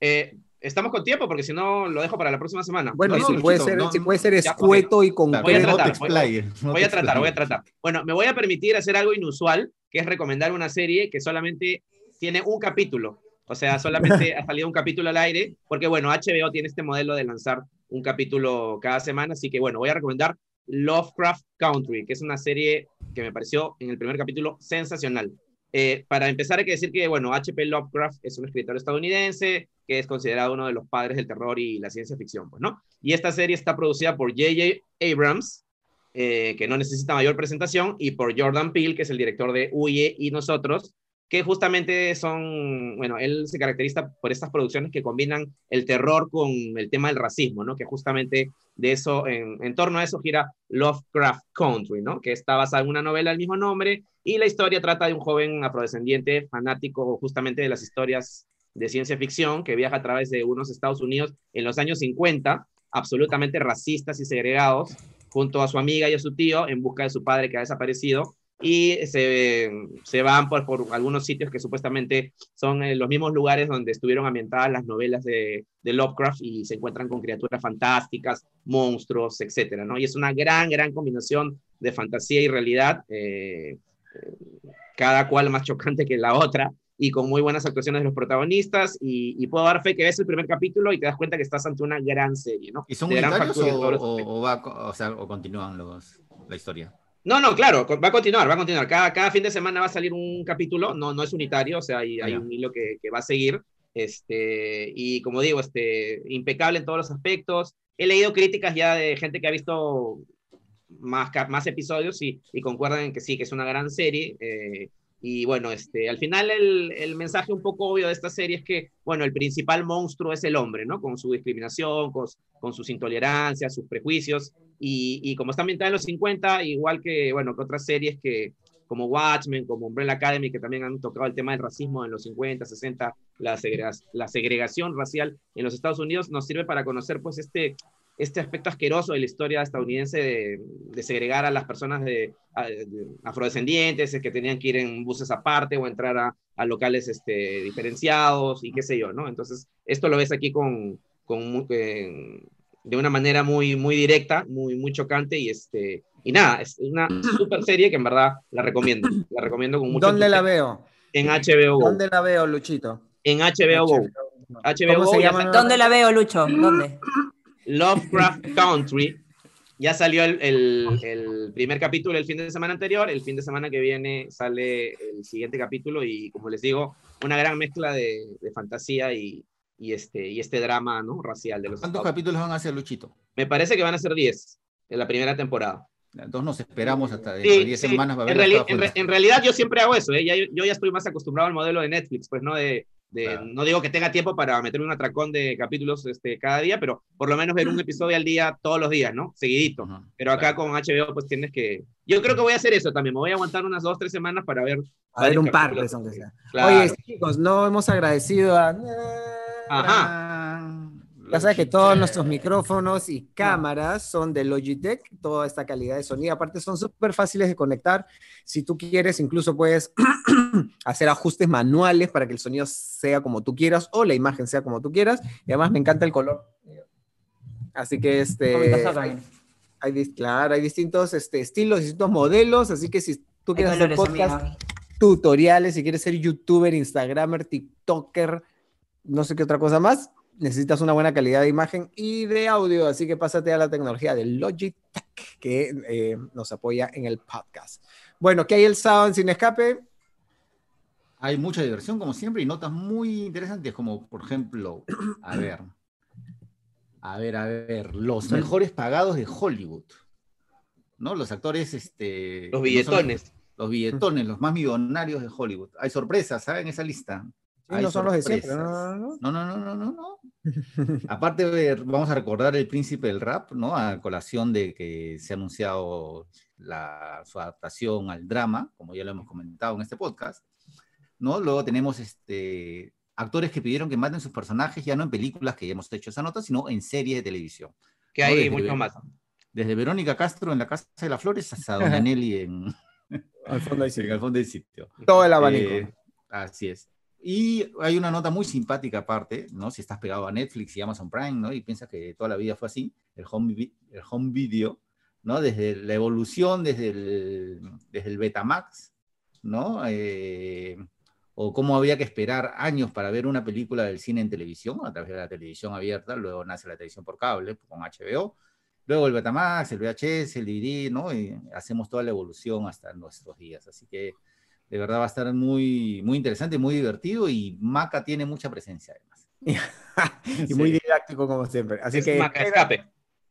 Eh, Estamos con tiempo porque si no lo dejo para la próxima semana. Bueno, no, si, puede ser, si puede ser escueto y concreto. Voy a tratar, voy, voy a tratar, voy a tratar. Bueno, me voy a permitir hacer algo inusual, que es recomendar una serie que solamente tiene un capítulo. O sea, solamente ha salido un capítulo al aire, porque bueno, HBO tiene este modelo de lanzar un capítulo cada semana, así que bueno, voy a recomendar Lovecraft Country, que es una serie que me pareció en el primer capítulo sensacional. Eh, para empezar hay que decir que, bueno, H.P. Lovecraft es un escritor estadounidense que es considerado uno de los padres del terror y la ciencia ficción, pues, ¿no? Y esta serie está producida por J.J. Abrams, eh, que no necesita mayor presentación, y por Jordan Peele, que es el director de Huye y Nosotros, que justamente son, bueno, él se caracteriza por estas producciones que combinan el terror con el tema del racismo, ¿no? Que justamente de eso, en, en torno a eso gira Lovecraft Country, ¿no? Que está basada en una novela del mismo nombre y la historia trata de un joven afrodescendiente fanático justamente de las historias de ciencia ficción que viaja a través de unos Estados Unidos en los años 50, absolutamente racistas y segregados, junto a su amiga y a su tío en busca de su padre que ha desaparecido y se, se van por, por, algunos sitios que supuestamente son eh, los mismos lugares donde estuvieron ambientadas las novelas de, de, Lovecraft y se encuentran con criaturas fantásticas, monstruos, etcétera, ¿no? Y es una gran, gran combinación de fantasía y realidad, eh, cada cual más chocante que la otra, y con muy buenas actuaciones de los protagonistas, y, y, puedo dar fe que ves el primer capítulo y te das cuenta que estás ante una gran serie, ¿no? ¿Y son unitarios o, o, o, va, o, sea, o continúan los, la historia? No, no, claro, va a continuar, va a continuar. Cada, cada fin de semana va a salir un capítulo, no, no es unitario, o sea, hay, hay un hilo que, que, va a seguir. Este, y como digo, este, impecable en todos los aspectos. He leído críticas ya de gente que ha visto más, más episodios y, y concuerdan en que sí, que es una gran serie. Eh, y bueno, este, al final el, el, mensaje un poco obvio de esta serie es que, bueno, el principal monstruo es el hombre, ¿no? Con su discriminación, con, con sus intolerancias, sus prejuicios. Y, y, como está ambientada en los 50, igual que, bueno, que otras series que, como Watchmen, como Umbrella Academy, que también han tocado el tema del racismo en los 50, 60, la, la segregación racial en los Estados Unidos, nos sirve para conocer pues este, este aspecto asqueroso de la historia estadounidense de, segregar a las personas de, afrodescendientes, que tenían que ir en buses aparte o entrar a, locales este, diferenciados y qué sé yo, ¿no? Entonces, esto lo ves aquí con, con eh, de una manera muy, muy directa, muy, muy chocante y este... Y nada, es una super serie que en verdad la recomiendo. La recomiendo con mucho ¿Dónde la veo? En HBO. ¿Dónde la veo, Luchito? En HBO, Go. HBO Go ¿Dónde la veo, Lucho? ¿Dónde? Lovecraft Country. Ya salió el, el, primer capítulo el fin de semana anterior, el fin de semana que viene sale el siguiente capítulo y como les digo, una gran mezcla de, de fantasía y, y, este, y este drama ¿no? racial. De los ¿Cuántos capítulos van a ser, Luchito? Me parece que van a ser 10 en la primera temporada. Entonces nos esperamos hasta 10 semanas. en, en, realidad yo siempre hago eso, ¿eh? yo ya estoy más acostumbrado al modelo de Netflix, pues no de no digo que tenga tiempo para meterme un atracón de capítulos este, cada día, pero por lo menos ver un episodio al día todos los días, ¿no? Seguidito. pero acá con HBO pues tienes que... Yo creo que voy a hacer eso también, me voy a aguantar unas dos, tres semanas para ver... A ver un par, de aunque sea. Oye, chicos, no hemos agradecido a... Ajá. Ya sabes que todos nuestros micrófonos y cámaras son de Logitech, toda esta calidad de sonido. Aparte son súper fáciles de conectar. Si tú quieres, incluso puedes hacer ajustes manuales para que el sonido sea como tú quieras o la imagen sea como tú quieras. Y además me encanta el color. Así que este... Hay, claro, hay distintos este, estilos, distintos modelos. Así que si tú quieres hacer podcast, tutoriales, si quieres ser youtuber, instagramer, tiktoker, no sé qué otra cosa más, necesitas una buena calidad de imagen y de audio, así que pásate a la tecnología de Logitech que eh, nos apoya en el podcast. Bueno, ¿qué hay el sábado en Sin Escape? Hay mucha diversión, como siempre, y notas muy interesantes, como por ejemplo, a ver, a ver, a ver, los mejores pagados de Hollywood, ¿no? Los actores, este... Los billetones. los billetones, los más millonarios de Hollywood. Hay sorpresas, ¿saben? Esa lista no son los de siempre, no, no, no, no, no, no, no. Aparte, vamos a recordar El Príncipe del Rap, ¿no? A colación de que se ha anunciado la, su adaptación al drama, como ya lo hemos comentado en este podcast, ¿no? Luego tenemos este, actores que pidieron que maten sus personajes, ya no en películas que ya hemos hecho esa nota, sino en series de televisión. Que hay mucho más. Desde Verónica Castro en La Casa de las Flores hasta Doña Nelly en... al fondo del sitio. al fondo del sitio. Todo el abanico. Eh, así es. Y hay una nota muy simpática aparte, ¿no? Si estás pegado a Netflix y Amazon Prime, ¿no? Y piensas que toda la vida fue así, el home, el home video, ¿no? Desde la evolución, desde el, desde el Betamax, ¿no? Eh, o cómo había que esperar años para ver una película del cine en televisión, a través de la televisión abierta, luego nace la televisión por cable, con HBO, luego el Betamax, el VHS, el DVD, ¿no? Y hacemos toda la evolución hasta nuestros días. Así que de verdad va a estar muy, muy interesante, muy divertido y Maca tiene mucha presencia además. y muy didáctico como siempre. Así que Maca escape.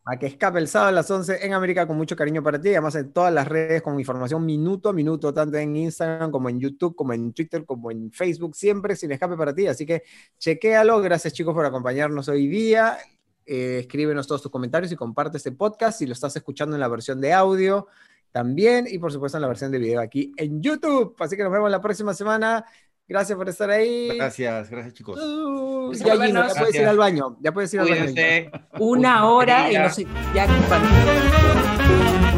Maca escape el sábado a las 11 en América con mucho cariño para ti. Además en todas las redes con información minuto a minuto, tanto en Instagram como en YouTube, como en Twitter, como en Facebook, siempre sin escape para ti. Así que chequéalo. Gracias chicos por acompañarnos hoy día. Eh, escríbenos todos tus comentarios y comparte este podcast si lo estás escuchando en la versión de audio también y por supuesto en la versión de video aquí en YouTube. Así que nos vemos la próxima semana. Gracias por estar ahí. Gracias, gracias chicos. Uh, ya, ya puedes ir al baño. Ya puedes ir al baño. Una hora y no sé, ya compartimos.